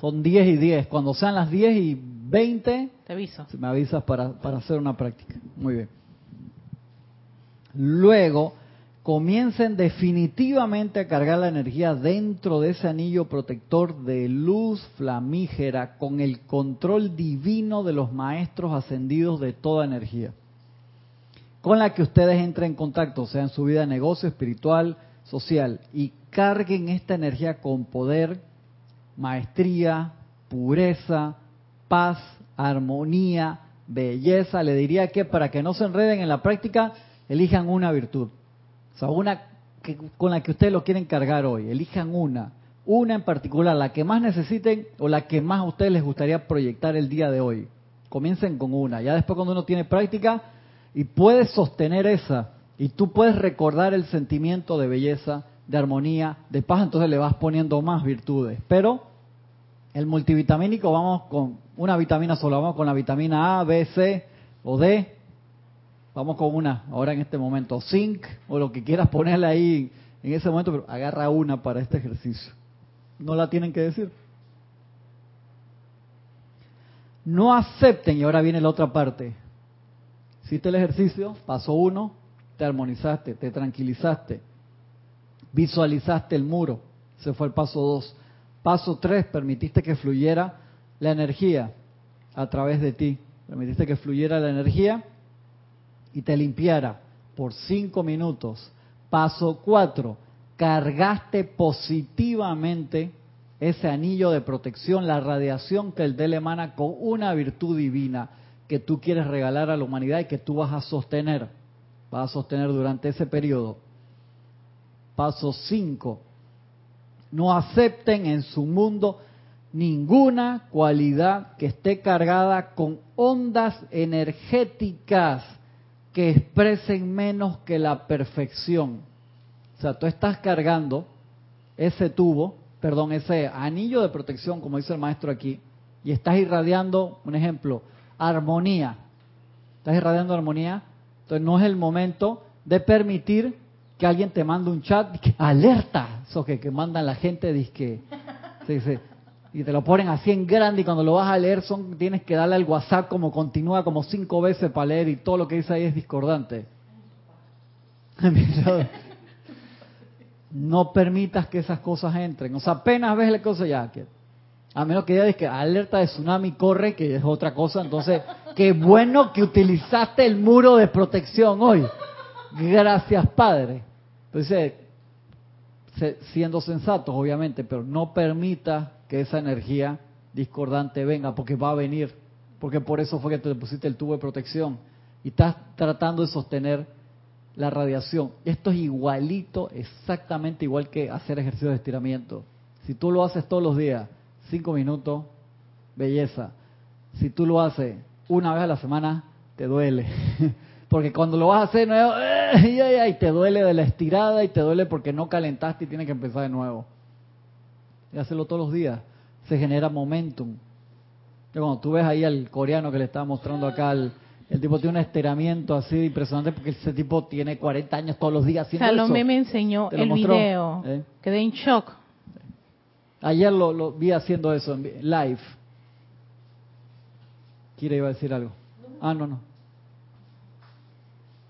Son 10 y 10. Cuando sean las 10 y 20, Te aviso. me avisas para, para hacer una práctica. Muy bien. Luego, comiencen definitivamente a cargar la energía dentro de ese anillo protector de luz flamígera con el control divino de los maestros ascendidos de toda energía con la que ustedes entren en contacto, sea en su vida de negocio, espiritual, social, y carguen esta energía con poder, maestría, pureza, paz, armonía, belleza. Le diría que para que no se enreden en la práctica, elijan una virtud. O sea, una que- con la que ustedes lo quieren cargar hoy. Elijan una. Una en particular, la que más necesiten o la que más a ustedes les gustaría proyectar el día de hoy. Comiencen con una. Ya después cuando uno tiene práctica y puedes sostener esa y tú puedes recordar el sentimiento de belleza, de armonía, de paz, entonces le vas poniendo más virtudes. Pero el multivitamínico vamos con una vitamina sola, vamos con la vitamina A, B, C o D Vamos con una, ahora en este momento. Zinc o lo que quieras ponerle ahí en ese momento, pero agarra una para este ejercicio. No la tienen que decir. No acepten, y ahora viene la otra parte. Hiciste el ejercicio, paso uno, te armonizaste, te tranquilizaste, visualizaste el muro, se fue el paso dos. Paso tres, permitiste que fluyera la energía a través de ti, permitiste que fluyera la energía y te limpiara por cinco minutos. Paso cuatro, cargaste positivamente ese anillo de protección, la radiación que el DEL emana con una virtud divina que tú quieres regalar a la humanidad y que tú vas a sostener, vas a sostener durante ese periodo. Paso 5. No acepten en su mundo ninguna cualidad que esté cargada con ondas energéticas que expresen menos que la perfección. O sea, tú estás cargando ese tubo perdón, ese anillo de protección, como dice el maestro aquí, y estás irradiando, un ejemplo, armonía. Estás irradiando armonía, entonces no es el momento de permitir que alguien te mande un chat alerta, eso que, que mandan la gente, dice, sí, y te lo ponen así en grande y cuando lo vas a leer son tienes que darle al WhatsApp como continúa como cinco veces para leer y todo lo que dice ahí es discordante. no permitas que esas cosas entren. O sea, apenas ves la cosa ya. Que, a menos que digas que alerta de tsunami corre, que es otra cosa. Entonces, qué bueno que utilizaste el muro de protección hoy. Gracias, Padre. Entonces, siendo sensatos, obviamente, pero no permita que esa energía discordante venga, porque va a venir. Porque por eso fue que te pusiste el tubo de protección. Y estás tratando de sostener la radiación. Esto es igualito, exactamente igual que hacer ejercicio de estiramiento. Si tú lo haces todos los días, cinco minutos, belleza. Si tú lo haces una vez a la semana, te duele. Porque cuando lo vas a hacer nuevo, y te duele de la estirada y te duele porque no calentaste y tienes que empezar de nuevo. Y hacerlo todos los días. Se genera momentum. Cuando tú ves ahí al coreano que le estaba mostrando acá al, el tipo tiene un estiramiento así impresionante porque ese tipo tiene 40 años todos los días haciendo Salomé me enseñó el video. ¿Eh? Quedé en shock. Ayer lo, vi haciendo eso en live. ¿Quiere iba a decir algo? Ah, no, no.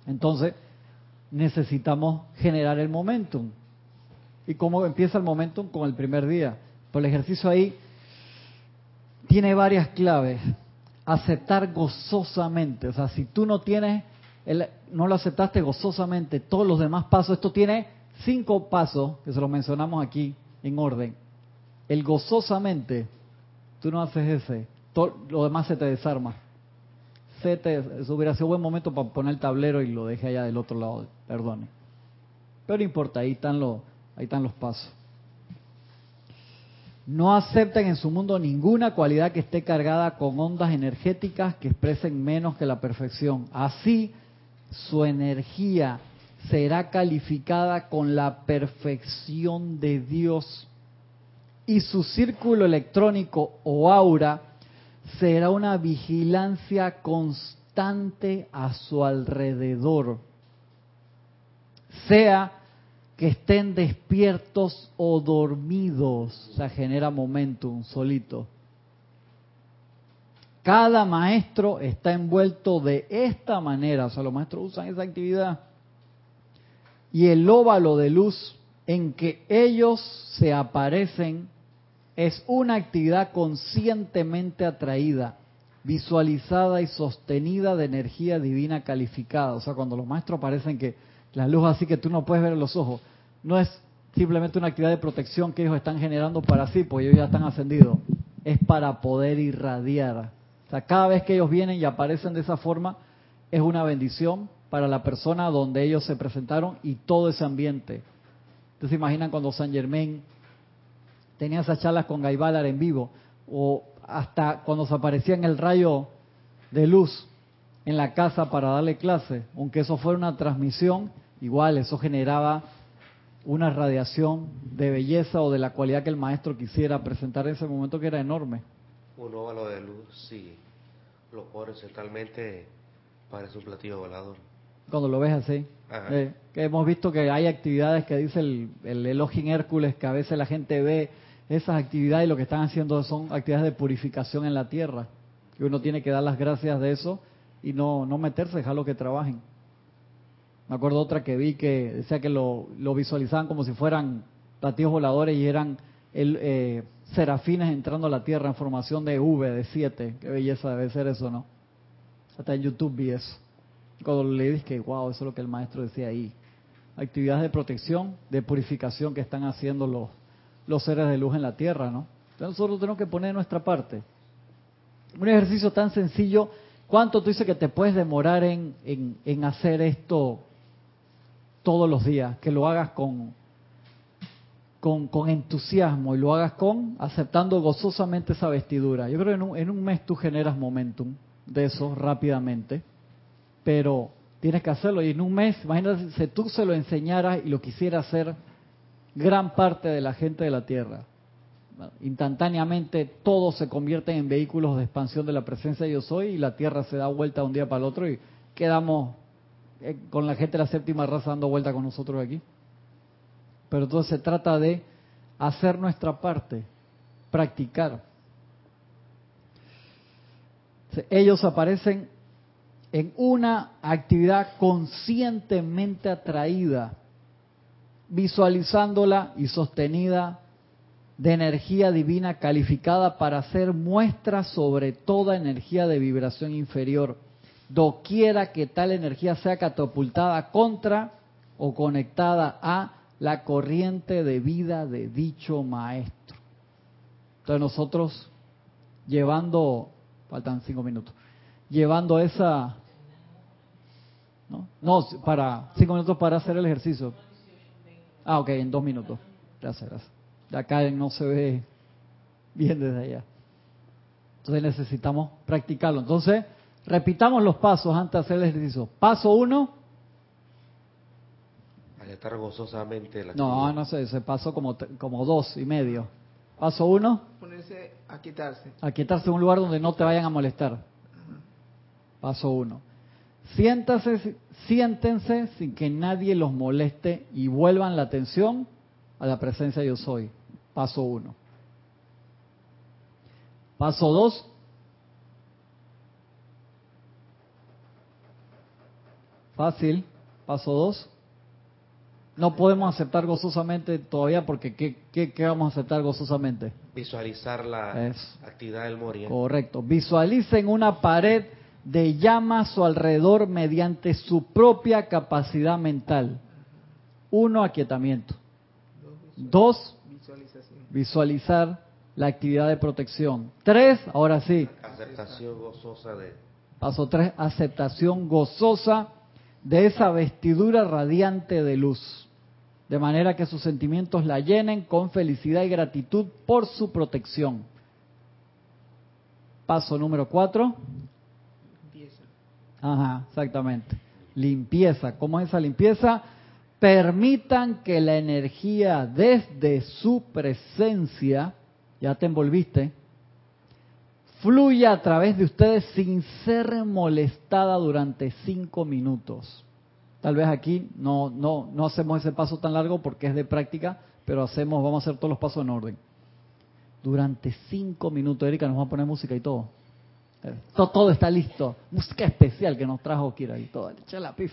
Entonces, necesitamos generar el momentum. ¿Y cómo empieza el momentum? Con el primer día. Por el ejercicio ahí tiene varias claves aceptar gozosamente. O sea, si tú no tienes, el, no lo aceptaste gozosamente, todos los demás pasos, esto tiene cinco pasos, que se los mencionamos aquí en orden. El gozosamente, tú no haces ese, lo demás se te desarma. Eso hubiera sido buen momento para poner el tablero y lo deje allá del otro lado, perdone. Pero no importa, ahí están los, ahí están los pasos no aceptan en su mundo ninguna cualidad que esté cargada con ondas energéticas que expresen menos que la perfección. Así, su energía será calificada con la perfección de Dios y su círculo electrónico o aura será una vigilancia constante a su alrededor. Sea que estén despiertos o dormidos, o sea, genera momentum solito. Cada maestro está envuelto de esta manera, o sea, los maestros usan esa actividad. Y el óvalo de luz en que ellos se aparecen es una actividad conscientemente atraída, visualizada y sostenida de energía divina calificada. O sea, cuando los maestros aparecen que la luz así que tú no puedes ver en los ojos, no es simplemente una actividad de protección que ellos están generando para sí, porque ellos ya están ascendidos, es para poder irradiar. O sea, cada vez que ellos vienen y aparecen de esa forma, es una bendición para la persona donde ellos se presentaron y todo ese ambiente. Ustedes se imaginan cuando San Germain tenía esas charlas con Gaibalar en vivo, o hasta cuando se aparecía en el rayo de luz en la casa para darle clase, aunque eso fuera una transmisión, igual eso generaba una radiación de belleza o de la cualidad que el maestro quisiera presentar en ese momento que era enorme. Un óvalo de luz, sí, lo pone centralmente, parece un platillo volador. cuando lo ves así. Eh, que hemos visto que hay actividades que dice el, el Elohim Hércules, que a veces la gente ve esas actividades lo que están haciendo son actividades de purificación en la tierra. Y uno tiene que dar las gracias de eso y no, no meterse, dejarlo que trabajen. Me acuerdo otra que vi que decía que lo, lo visualizaban como si fueran platillos voladores y eran el, eh, serafines entrando a la tierra en formación de V, de 7. Qué belleza debe ser eso, ¿no? Hasta en YouTube vi eso. Cuando leí dije, wow, eso es lo que el maestro decía ahí. Actividades de protección, de purificación que están haciendo los, los seres de luz en la tierra, ¿no? Entonces nosotros tenemos que poner nuestra parte. Un ejercicio tan sencillo, ¿cuánto tú dices que te puedes demorar en, en, en hacer esto todos los días? Que lo hagas con, con, con, entusiasmo y lo hagas con aceptando gozosamente esa vestidura. Yo creo que en un, en un mes tú generas momentum de eso rápidamente, pero tienes que hacerlo y en un mes, imagínate si tú se lo enseñaras y lo quisiera hacer gran parte de la gente de la Tierra. Instantáneamente todos se convierten en vehículos de expansión de la presencia de yo soy y la Tierra se da vuelta de un día para el otro y quedamos eh, con la gente de la séptima raza dando vuelta con nosotros aquí. Pero entonces se trata de hacer nuestra parte, practicar. Ellos aparecen en una actividad conscientemente atraída, visualizándola y sostenida de energía divina calificada para hacer muestra sobre toda energía de vibración inferior, doquiera que tal energía sea catapultada contra o conectada a la corriente de vida de dicho maestro. Entonces nosotros llevando, faltan cinco minutos, llevando esa, no, no para cinco minutos para hacer el ejercicio. Ah, ok, en dos minutos. Gracias, gracias. De acá no se ve bien desde allá. Entonces necesitamos practicarlo. Entonces, repitamos los pasos antes de hacer el ejercicio. Paso uno, estar gozosamente la No, no sé, se pasó como, como dos y medio. Paso uno. Ponerse a quitarse. A quitarse en un lugar donde no te vayan a molestar. Paso uno. Siéntase, siéntense sin que nadie los moleste y vuelvan la atención a la presencia yo soy. Paso uno. Paso dos. Fácil. Paso dos no podemos aceptar gozosamente todavía porque ¿qué, qué, qué vamos a aceptar gozosamente? Visualizar la actividad del morir. Correcto. Visualicen una pared de llama a su alrededor mediante su propia capacidad mental. Uno, aquietamiento. Dos, visualizar la actividad de protección. Tres, ahora sí, Aceptación gozosa de... paso tres, aceptación gozosa de esa vestidura radiante de luz de manera que sus sentimientos la llenen con felicidad y gratitud por su protección. Paso número cuatro. Ajá, exactamente. Limpieza. ¿Cómo es esa limpieza? Permitan que la energía desde su presencia, ya te envolviste, fluya a través de ustedes sin ser molestada durante cinco minutos. Tal vez aquí no, no, no hacemos ese paso tan largo porque es de práctica, pero hacemos, vamos a hacer todos los pasos en orden. Durante cinco minutos, Erika, nos va a poner música y todo. Todo, está listo. Música especial que nos trajo Kira y todo. La pif.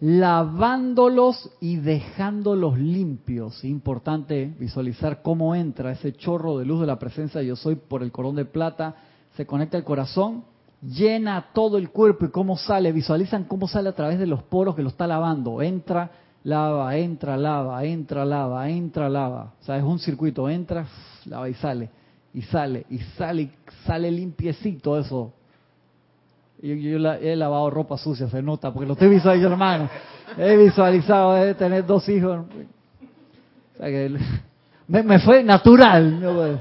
Lavándolos y dejándolos limpios. Importante visualizar cómo entra ese chorro de luz de la presencia yo soy por el corón de plata. Se conecta al corazón llena todo el cuerpo y cómo sale, visualizan cómo sale a través de los poros que lo está lavando, entra, lava, entra, lava, entra, lava, entra, lava, o sea, es un circuito, entra, lava y sale, y sale, y sale, y sale limpiecito eso. Yo, yo la- he lavado ropa sucia, se nota, porque lo estoy visualizando, hermano, he visualizado de tener dos hijos, o sea que me, me fue natural, ¿no?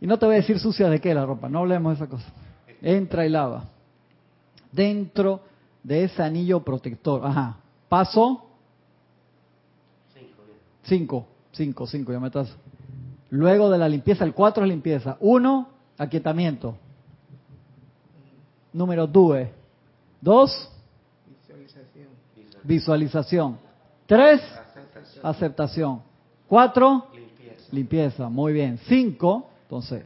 Y no te voy a decir sucia de qué la ropa, no hablemos de esa cosa. Entra y lava. Dentro de ese anillo protector. Ajá. Paso cinco. Cinco, cinco, ya me estás. Luego de la limpieza, el cuatro es limpieza. Uno, aquietamiento. Número due. Dos, Visualización. visualización. Tres, Aceptación. aceptación. Cuatro, Limpieza. limpieza. Muy bien. Cinco, entonces,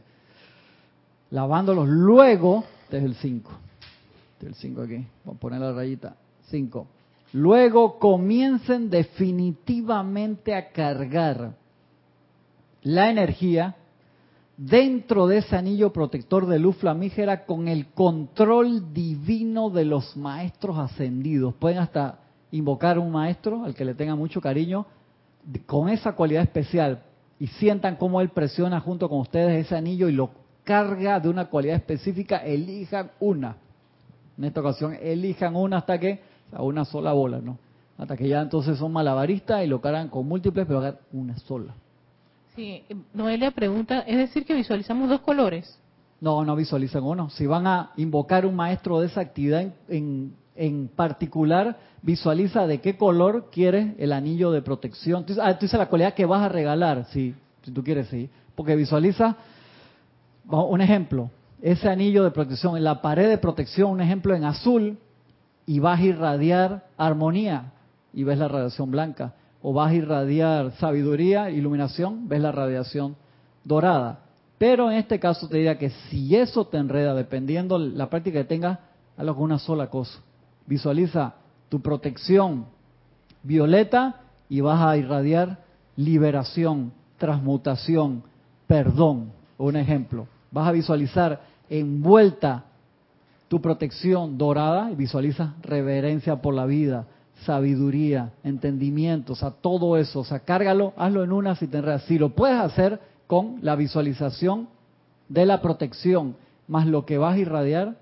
lavándolos luego, este es el cinco. Este es el cinco aquí. Vamos a poner la rayita. Cinco. Luego comiencen definitivamente a cargar la energía dentro de ese anillo protector de luz flamígera con el control divino de los maestros ascendidos. Pueden hasta invocar un maestro al que le tenga mucho cariño con esa cualidad especial y sientan cómo él presiona junto con ustedes ese anillo y lo carga de una cualidad específica, elijan una. En esta ocasión elijan una hasta que, o una sola bola, ¿no? Hasta que ya entonces son malabaristas y lo cargan con múltiples, pero hagan una sola. Sí, Noelia pregunta, es decir que visualizamos dos colores. No, no visualicen uno. Si van a invocar un maestro de esa actividad en, en, en particular, visualiza de qué color quieres el anillo de protección. Ah, tú dices la cualidad que vas a regalar, sí, si tú quieres, sí. Porque visualiza, un ejemplo, ese anillo de protección, en la pared de protección, un ejemplo en azul, y vas a irradiar armonía, y ves la radiación blanca. O vas a irradiar sabiduría, iluminación, ves la radiación dorada. Pero en este caso te diría que si eso te enreda, dependiendo la práctica que tengas, hazlo con una sola cosa. Visualiza tu protección violeta y vas a irradiar liberación, transmutación, perdón. Un ejemplo. Vas a visualizar envuelta tu protección dorada y visualiza reverencia por la vida, sabiduría, entendimiento, o todo eso, o sea, cárgalo, hazlo en una si te enredas. Si lo puedes hacer con la visualización de la protección, más lo que vas a irradiar,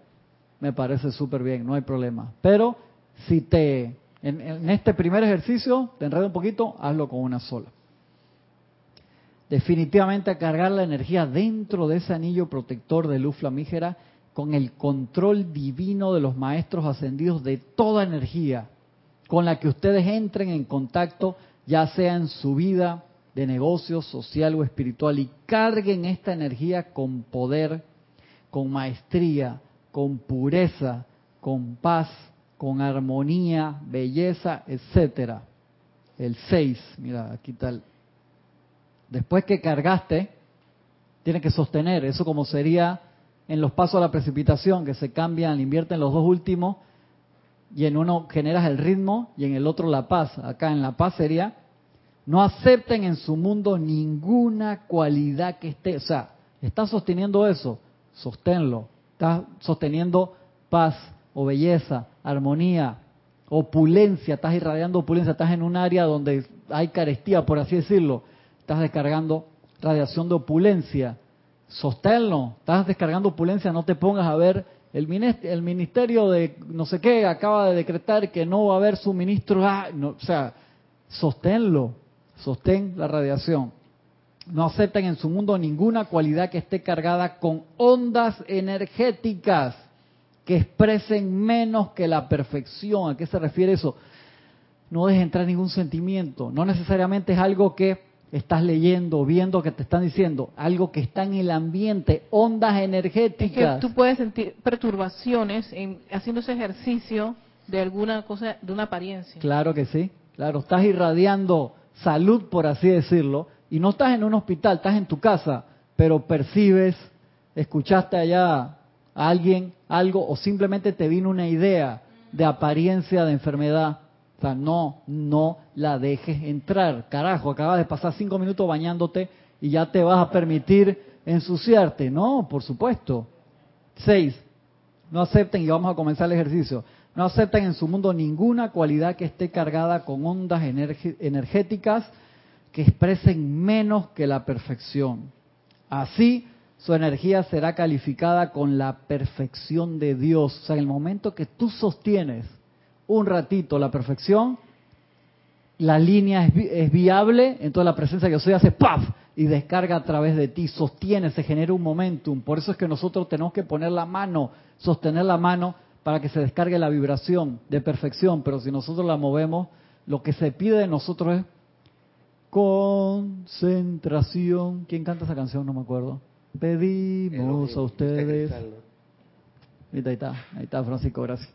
me parece súper bien, no hay problema. Pero si te, en, en este primer ejercicio, te enreda un poquito, hazlo con una sola. Definitivamente a cargar la energía dentro de ese anillo protector de luz flamígera con el control divino de los maestros ascendidos de toda energía con la que ustedes entren en contacto, ya sea en su vida de negocio, social o espiritual, y carguen esta energía con poder, con maestría, con pureza, con paz, con armonía, belleza, etcétera. El 6, mira, aquí el- Después que cargaste, tienes que sostener, eso como sería en los pasos a la precipitación, que se cambian, invierten los dos últimos, y en uno generas el ritmo y en el otro la paz. Acá en la paz sería, no acepten en su mundo ninguna cualidad que esté, o sea, estás sosteniendo eso, sosténlo. Estás sosteniendo paz o belleza, armonía, opulencia, estás irradiando opulencia, estás en un área donde hay carestía, por así decirlo, estás descargando radiación de opulencia, sosténlo, estás descargando opulencia, no te pongas a ver, el minis- el ministerio de no sé qué acaba de decretar que no va a haber suministro, ah, no, o sea, sosténlo, sostén la radiación. No acepten en su mundo ninguna cualidad que esté cargada con ondas energéticas que expresen menos que la perfección. ¿A qué se refiere eso? No dejes entrar ningún sentimiento. No necesariamente es algo que estás leyendo, viendo que te están diciendo, algo que está en el ambiente, ondas Es que energéticas. tú puedes sentir perturbaciones en, haciendo ese ejercicio de alguna cosa, de una apariencia. Claro que sí, claro, estás irradiando salud, por así decirlo, y no estás en un hospital, estás en tu casa, pero percibes, escuchaste allá a alguien algo o simplemente te vino una idea de apariencia de enfermedad. O sea, no, no la dejes entrar. Carajo, acabas de pasar cinco minutos bañándote y ya te vas a permitir ensuciarte. No, por supuesto. Seis, no acepten, y vamos a comenzar el ejercicio, no acepten en su mundo ninguna cualidad que esté cargada con ondas energéticas que expresen menos que la perfección. Así, su energía será calificada con la perfección de Dios. O sea, en el momento que tú sostienes un ratito la perfección, la línea es, vi- es viable, entonces la presencia que yo soy hace ¡paf! y descarga a través de ti, sostiene, se genera un momentum. Por eso es que nosotros tenemos que poner la mano, sostener la mano para que se descargue la vibración de perfección. Pero si nosotros la movemos, lo que se pide de nosotros es concentración. ¿Quién canta esa canción? No me acuerdo. Pedimos a ustedes. Ahí está, ahí está, Francisco, gracias.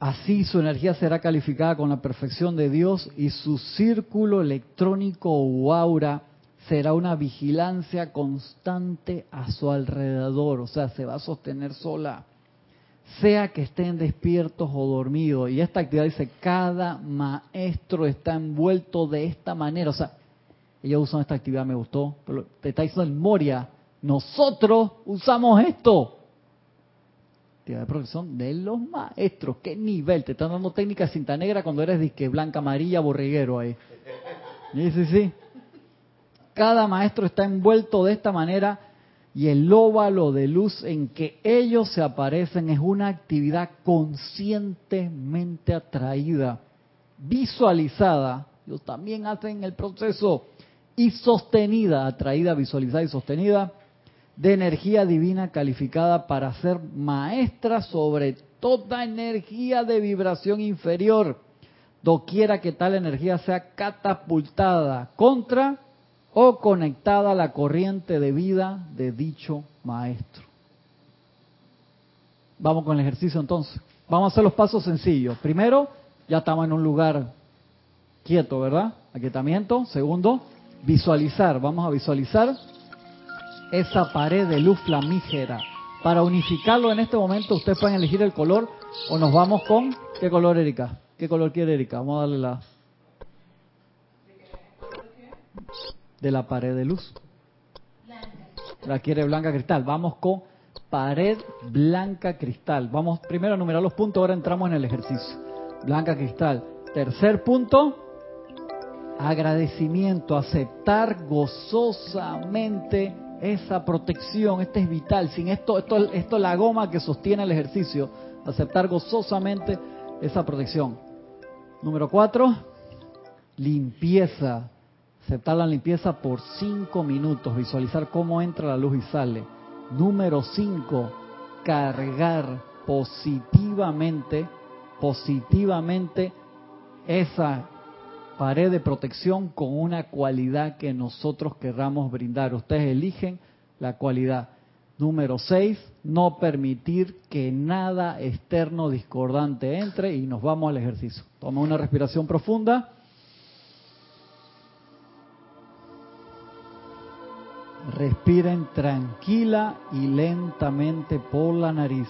Así su energía será calificada con la perfección de Dios y su círculo electrónico o aura será una vigilancia constante a su alrededor, o sea, se va a sostener sola, sea que estén despiertos o dormidos. Y esta actividad dice, cada maestro está envuelto de esta manera, o sea, ellos usan esta actividad, me gustó, pero te está diciendo en Moria, nosotros usamos esto. De de los maestros, qué nivel, te están dando técnica cinta negra cuando eres disque blanca, amarilla, borreguero ahí. Sí, sí, sí. Cada maestro está envuelto de esta manera y el óvalo de luz en que ellos se aparecen es una actividad conscientemente atraída, visualizada. Ellos también hacen el proceso y sostenida, atraída, visualizada y sostenida de energía divina calificada para ser maestra sobre toda energía de vibración inferior, doquiera que tal energía sea catapultada contra o conectada a la corriente de vida de dicho maestro. Vamos con el ejercicio entonces. Vamos a hacer los pasos sencillos. Primero, ya estamos en un lugar quieto, ¿verdad? Aquietamiento. Segundo, visualizar. Vamos a visualizar esa pared de luz flamígera. Para unificarlo en este momento, ustedes pueden elegir el color o nos vamos con... ¿Qué color, Erika? ¿Qué color quiere Erika? Vamos a darle la... De la pared de luz. La quiere blanca cristal. Vamos con pared blanca cristal. Vamos primero a numerar los puntos, ahora entramos en el ejercicio. Blanca cristal. Tercer punto, agradecimiento, aceptar gozosamente esa protección, este es vital. Sin esto, esto, esto es la goma que sostiene el ejercicio. Aceptar gozosamente esa protección. Número cuatro, limpieza. Aceptar la limpieza por cinco minutos. Visualizar cómo entra la luz y sale. Número cinco, cargar positivamente, positivamente esa pared de protección con una cualidad que nosotros querramos brindar. Ustedes eligen la cualidad. Número 6, no permitir que nada externo discordante entre y nos vamos al ejercicio. Toma una respiración profunda. Respiren tranquila y lentamente por la nariz.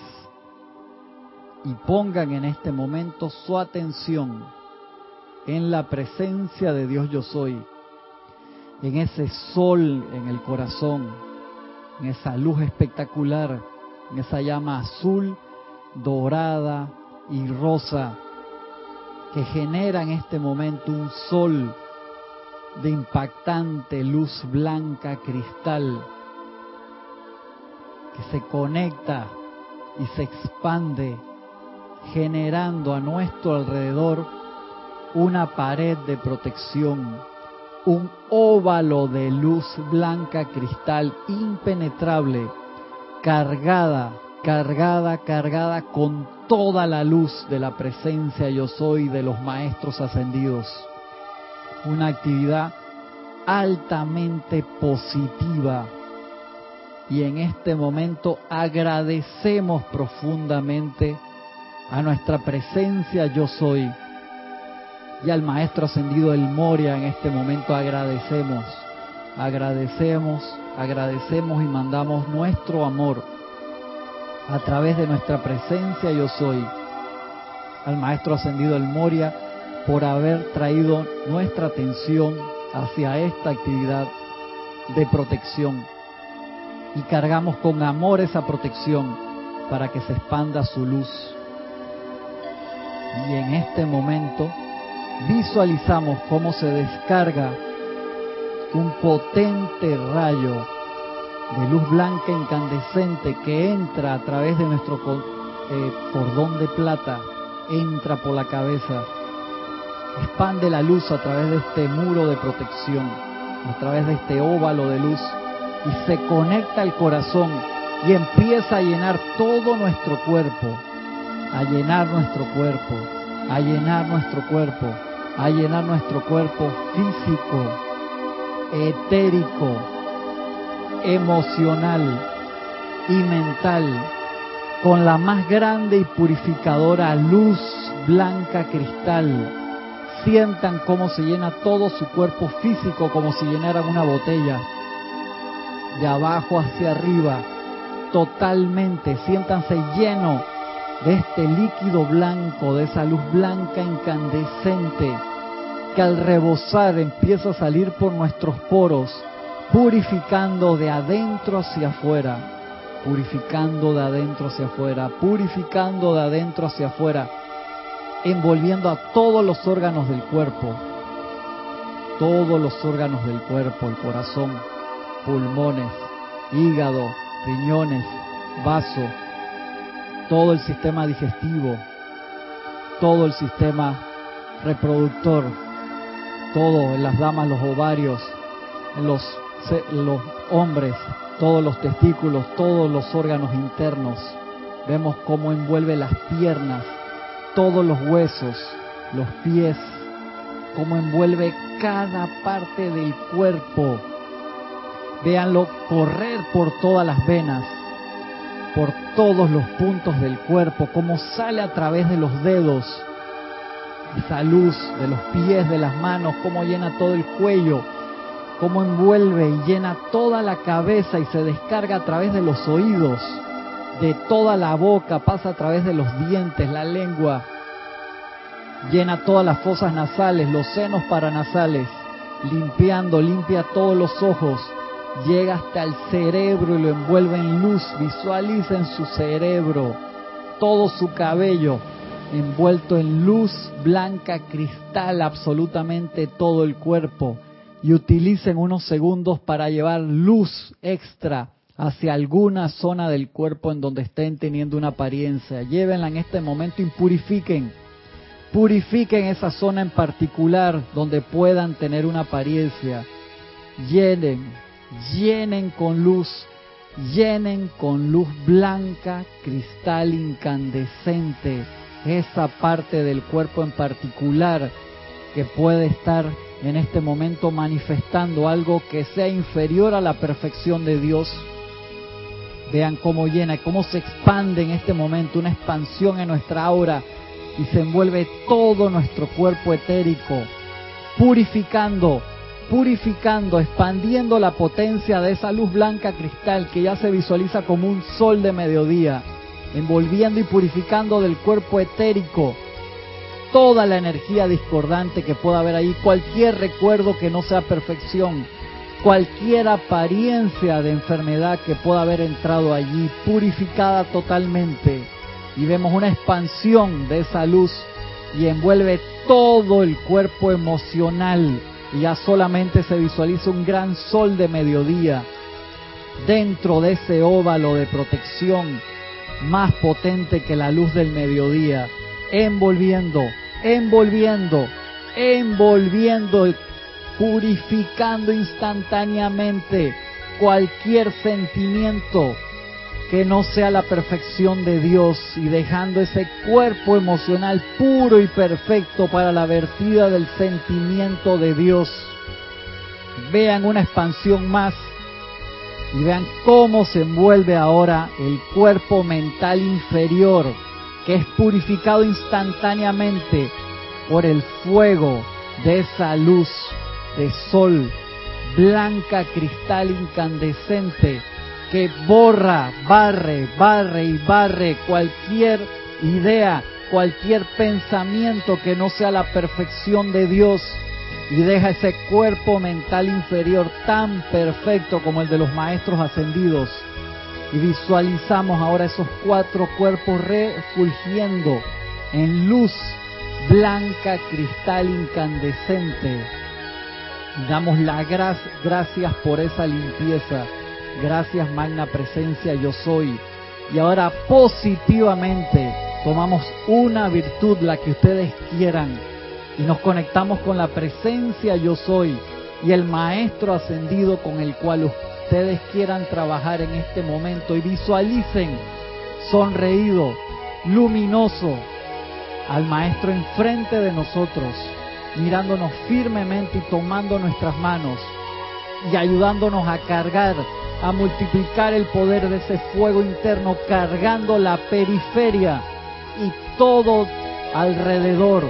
Y pongan en este momento su atención en la presencia de Dios yo soy, en ese sol en el corazón, en esa luz espectacular, en esa llama azul, dorada y rosa que genera en este momento un sol de impactante luz blanca cristal que se conecta y se expande generando a nuestro alrededor una pared de protección, un óvalo de luz blanca cristal impenetrable, cargada, cargada, cargada con toda la luz de la presencia yo soy de los maestros ascendidos. Una actividad altamente positiva. Y en este momento agradecemos profundamente a nuestra presencia yo soy y al Maestro Ascendido del Moria en este momento agradecemos, agradecemos, agradecemos y mandamos nuestro amor a través de nuestra presencia yo soy al Maestro Ascendido del Moria por haber traído nuestra atención hacia esta actividad de protección y cargamos con amor esa protección para que se expanda su luz. Y en este momento visualizamos cómo se descarga un potente rayo de luz blanca incandescente que entra a través de nuestro eh, cordón de plata, entra por la cabeza, expande la luz a través de este muro de protección, a través de este óvalo de luz y se conecta al corazón y empieza a llenar todo nuestro cuerpo, a llenar nuestro cuerpo, a llenar nuestro cuerpo a llenar nuestro cuerpo físico, etérico, emocional, y mental con la más grande y purificadora luz blanca cristal. Sientan cómo se llena todo su cuerpo físico como si llenaran una botella. De abajo hacia arriba, totalmente, siéntanse lleno de este líquido blanco, de esa luz blanca incandescente que al rebosar empieza a salir por nuestros poros, purificando de adentro hacia afuera, purificando de adentro hacia afuera, purificando de adentro hacia afuera, envolviendo a todos los órganos del cuerpo, todos los órganos del cuerpo, el corazón, pulmones, hígado, riñones, vaso, todo el sistema digestivo, todo el sistema reproductor, todo en las damas, los ovarios, en los, los hombres, todos los testículos, todos los órganos internos. Vemos cómo envuelve las piernas, todos los huesos, los pies, cómo envuelve cada parte del cuerpo. Véanlo correr por todas las venas, por todos los puntos del cuerpo, cómo sale a través de los dedos, esa luz de los pies, de las manos, cómo llena todo el cuello, cómo envuelve y llena toda la cabeza y se descarga a través de los oídos, de toda la boca, pasa a través de los dientes, la lengua, llena todas las fosas nasales, los senos paranasales, limpiando, limpia todos los ojos, llega hasta el cerebro y lo envuelve en luz, visualicen su cerebro, todo su cabello envuelto en luz blanca cristal, absolutamente todo el cuerpo, y utilicen unos segundos para llevar luz extra hacia alguna zona del cuerpo en donde estén teniendo una apariencia. Llévenla en este momento y purifiquen. Purifiquen esa zona en particular donde puedan tener una apariencia. Llenen, llenen con luz, llenen con luz blanca, cristal incandescente, esa parte del cuerpo en particular que puede estar en este momento manifestando algo que sea inferior a la perfección de Dios. Vean cómo llena, cómo se expande en este momento, una expansión en nuestra aura y se envuelve todo nuestro cuerpo etérico, purificando, purificando, expandiendo la potencia de esa luz blanca cristal que ya se visualiza como un sol de mediodía, envolviendo y purificando del cuerpo etérico toda la energía discordante que pueda haber ahí, cualquier recuerdo que no sea perfección, cualquier apariencia de enfermedad que pueda haber entrado allí, purificada totalmente. Y vemos una expansión de esa luz y envuelve todo el cuerpo emocional. Y ya solamente se visualiza un gran sol de mediodía dentro de ese óvalo de protección más potente que la luz del mediodía, envolviendo, envolviendo, envolviendo, purificando instantáneamente cualquier sentimiento que no sea la perfección de Dios y dejando ese cuerpo emocional puro y perfecto para la vertida del sentimiento de Dios. Vean una expansión más y vean cómo se envuelve ahora el cuerpo mental inferior, que es purificado instantáneamente por el fuego de esa luz de sol blanca, cristal incandescente, que borra, barre, barre y barre cualquier idea, cualquier pensamiento que no sea la perfección de Dios y deja ese cuerpo mental inferior tan perfecto como el de los maestros ascendidos. Y visualizamos ahora esos cuatro cuerpos refulgiendo en luz blanca, cristal incandescente. Damos las gracias por esa limpieza. Gracias, magna presencia, yo soy. Y ahora positivamente tomamos una virtud, la que ustedes quieran, y nos conectamos con la presencia yo soy y el maestro ascendido con el cual ustedes quieran trabajar en este momento y visualicen sonreído, luminoso al maestro enfrente de nosotros, mirándonos firmemente y tomando nuestras manos y ayudándonos a cargar a multiplicar el poder de ese fuego interno cargando la periferia y todo alrededor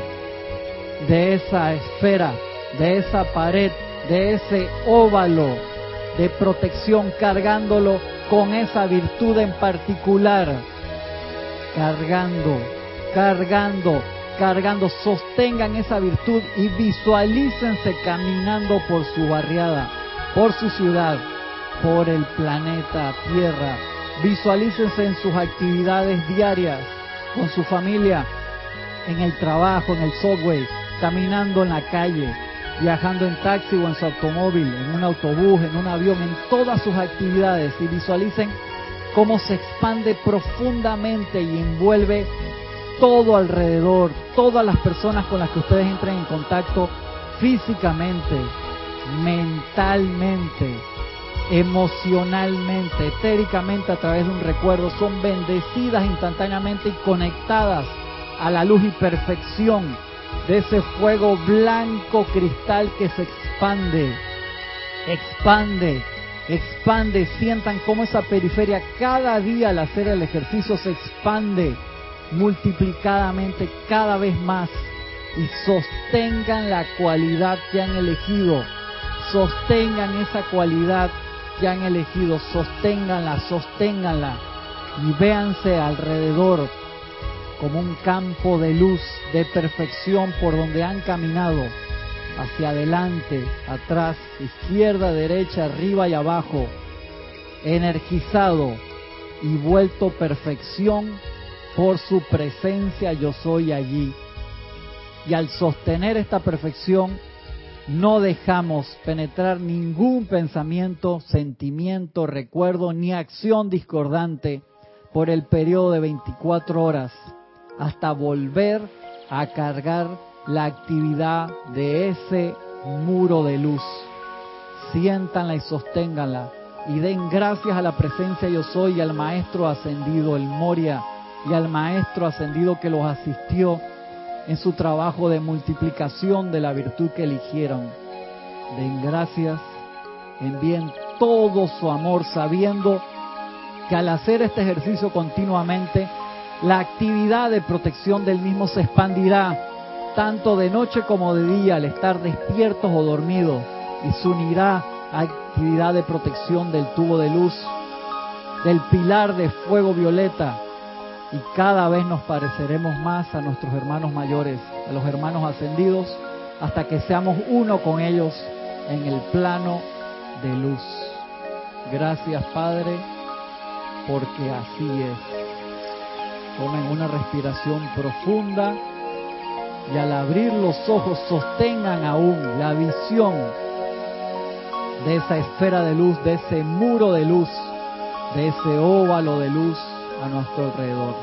de esa esfera, de esa pared, de ese óvalo de protección, cargándolo con esa virtud en particular, cargando, cargando, cargando, sostengan esa virtud y visualícense caminando por su barriada, por su ciudad, por el planeta Tierra. Visualícense en sus actividades diarias, con su familia, en el trabajo, en el subway, caminando en la calle, viajando en taxi o en su automóvil, en un autobús, en un avión, en todas sus actividades y visualicen cómo se expande profundamente y envuelve todo alrededor, todas las personas con las que ustedes entren en contacto físicamente, mentalmente, emocionalmente, etéricamente a través de un recuerdo, son bendecidas instantáneamente y conectadas a la luz y perfección de ese fuego blanco cristal que se expande, expande, expande, sientan cómo esa periferia cada día al hacer el ejercicio se expande multiplicadamente cada vez más y sostengan la cualidad que han elegido, sostengan esa cualidad que han elegido, sosténganla, sosténganla y véanse alrededor como un campo de luz, de perfección por donde han caminado, hacia adelante, atrás, izquierda, derecha, arriba y abajo, energizado y vuelto perfección por su presencia yo soy allí. Y al sostener esta perfección, no dejamos penetrar ningún pensamiento, sentimiento, recuerdo ni acción discordante por el periodo de 24 horas hasta volver a cargar la actividad de ese muro de luz. Siéntanla y sosténganla y den gracias a la presencia yo soy y al maestro ascendido, el Moria, y al maestro ascendido que los asistió en su trabajo de multiplicación de la virtud que eligieron. Den gracias, envíen todo su amor sabiendo que al hacer este ejercicio continuamente la actividad de protección del mismo se expandirá tanto de noche como de día al estar despiertos o dormidos y se unirá a actividad de protección del tubo de luz, del pilar de fuego violeta y cada vez nos pareceremos más a nuestros hermanos mayores, a los hermanos ascendidos, hasta que seamos uno con ellos en el plano de luz. Gracias Padre, porque así es. Tomen una respiración profunda y al abrir los ojos sostengan aún la visión de esa esfera de luz, de ese muro de luz, de ese óvalo de luz a nuestro alrededor.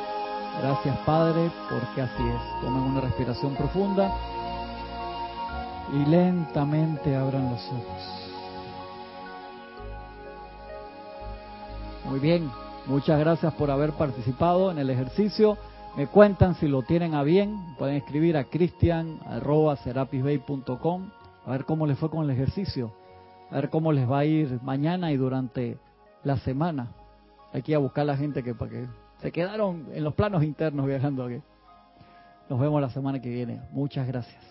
Gracias Padre, porque así es. Tomen una respiración profunda y lentamente abran los ojos. Muy bien, Muchas gracias por haber participado en el ejercicio. Me cuentan si lo tienen a bien. Pueden escribir a cristian.serapisbay.com a ver cómo les fue con el ejercicio. A ver cómo les va a ir mañana y durante la semana. Aquí a buscar a la gente que, para que se quedaron en los planos internos viajando aquí. Nos vemos la semana que viene. Muchas gracias.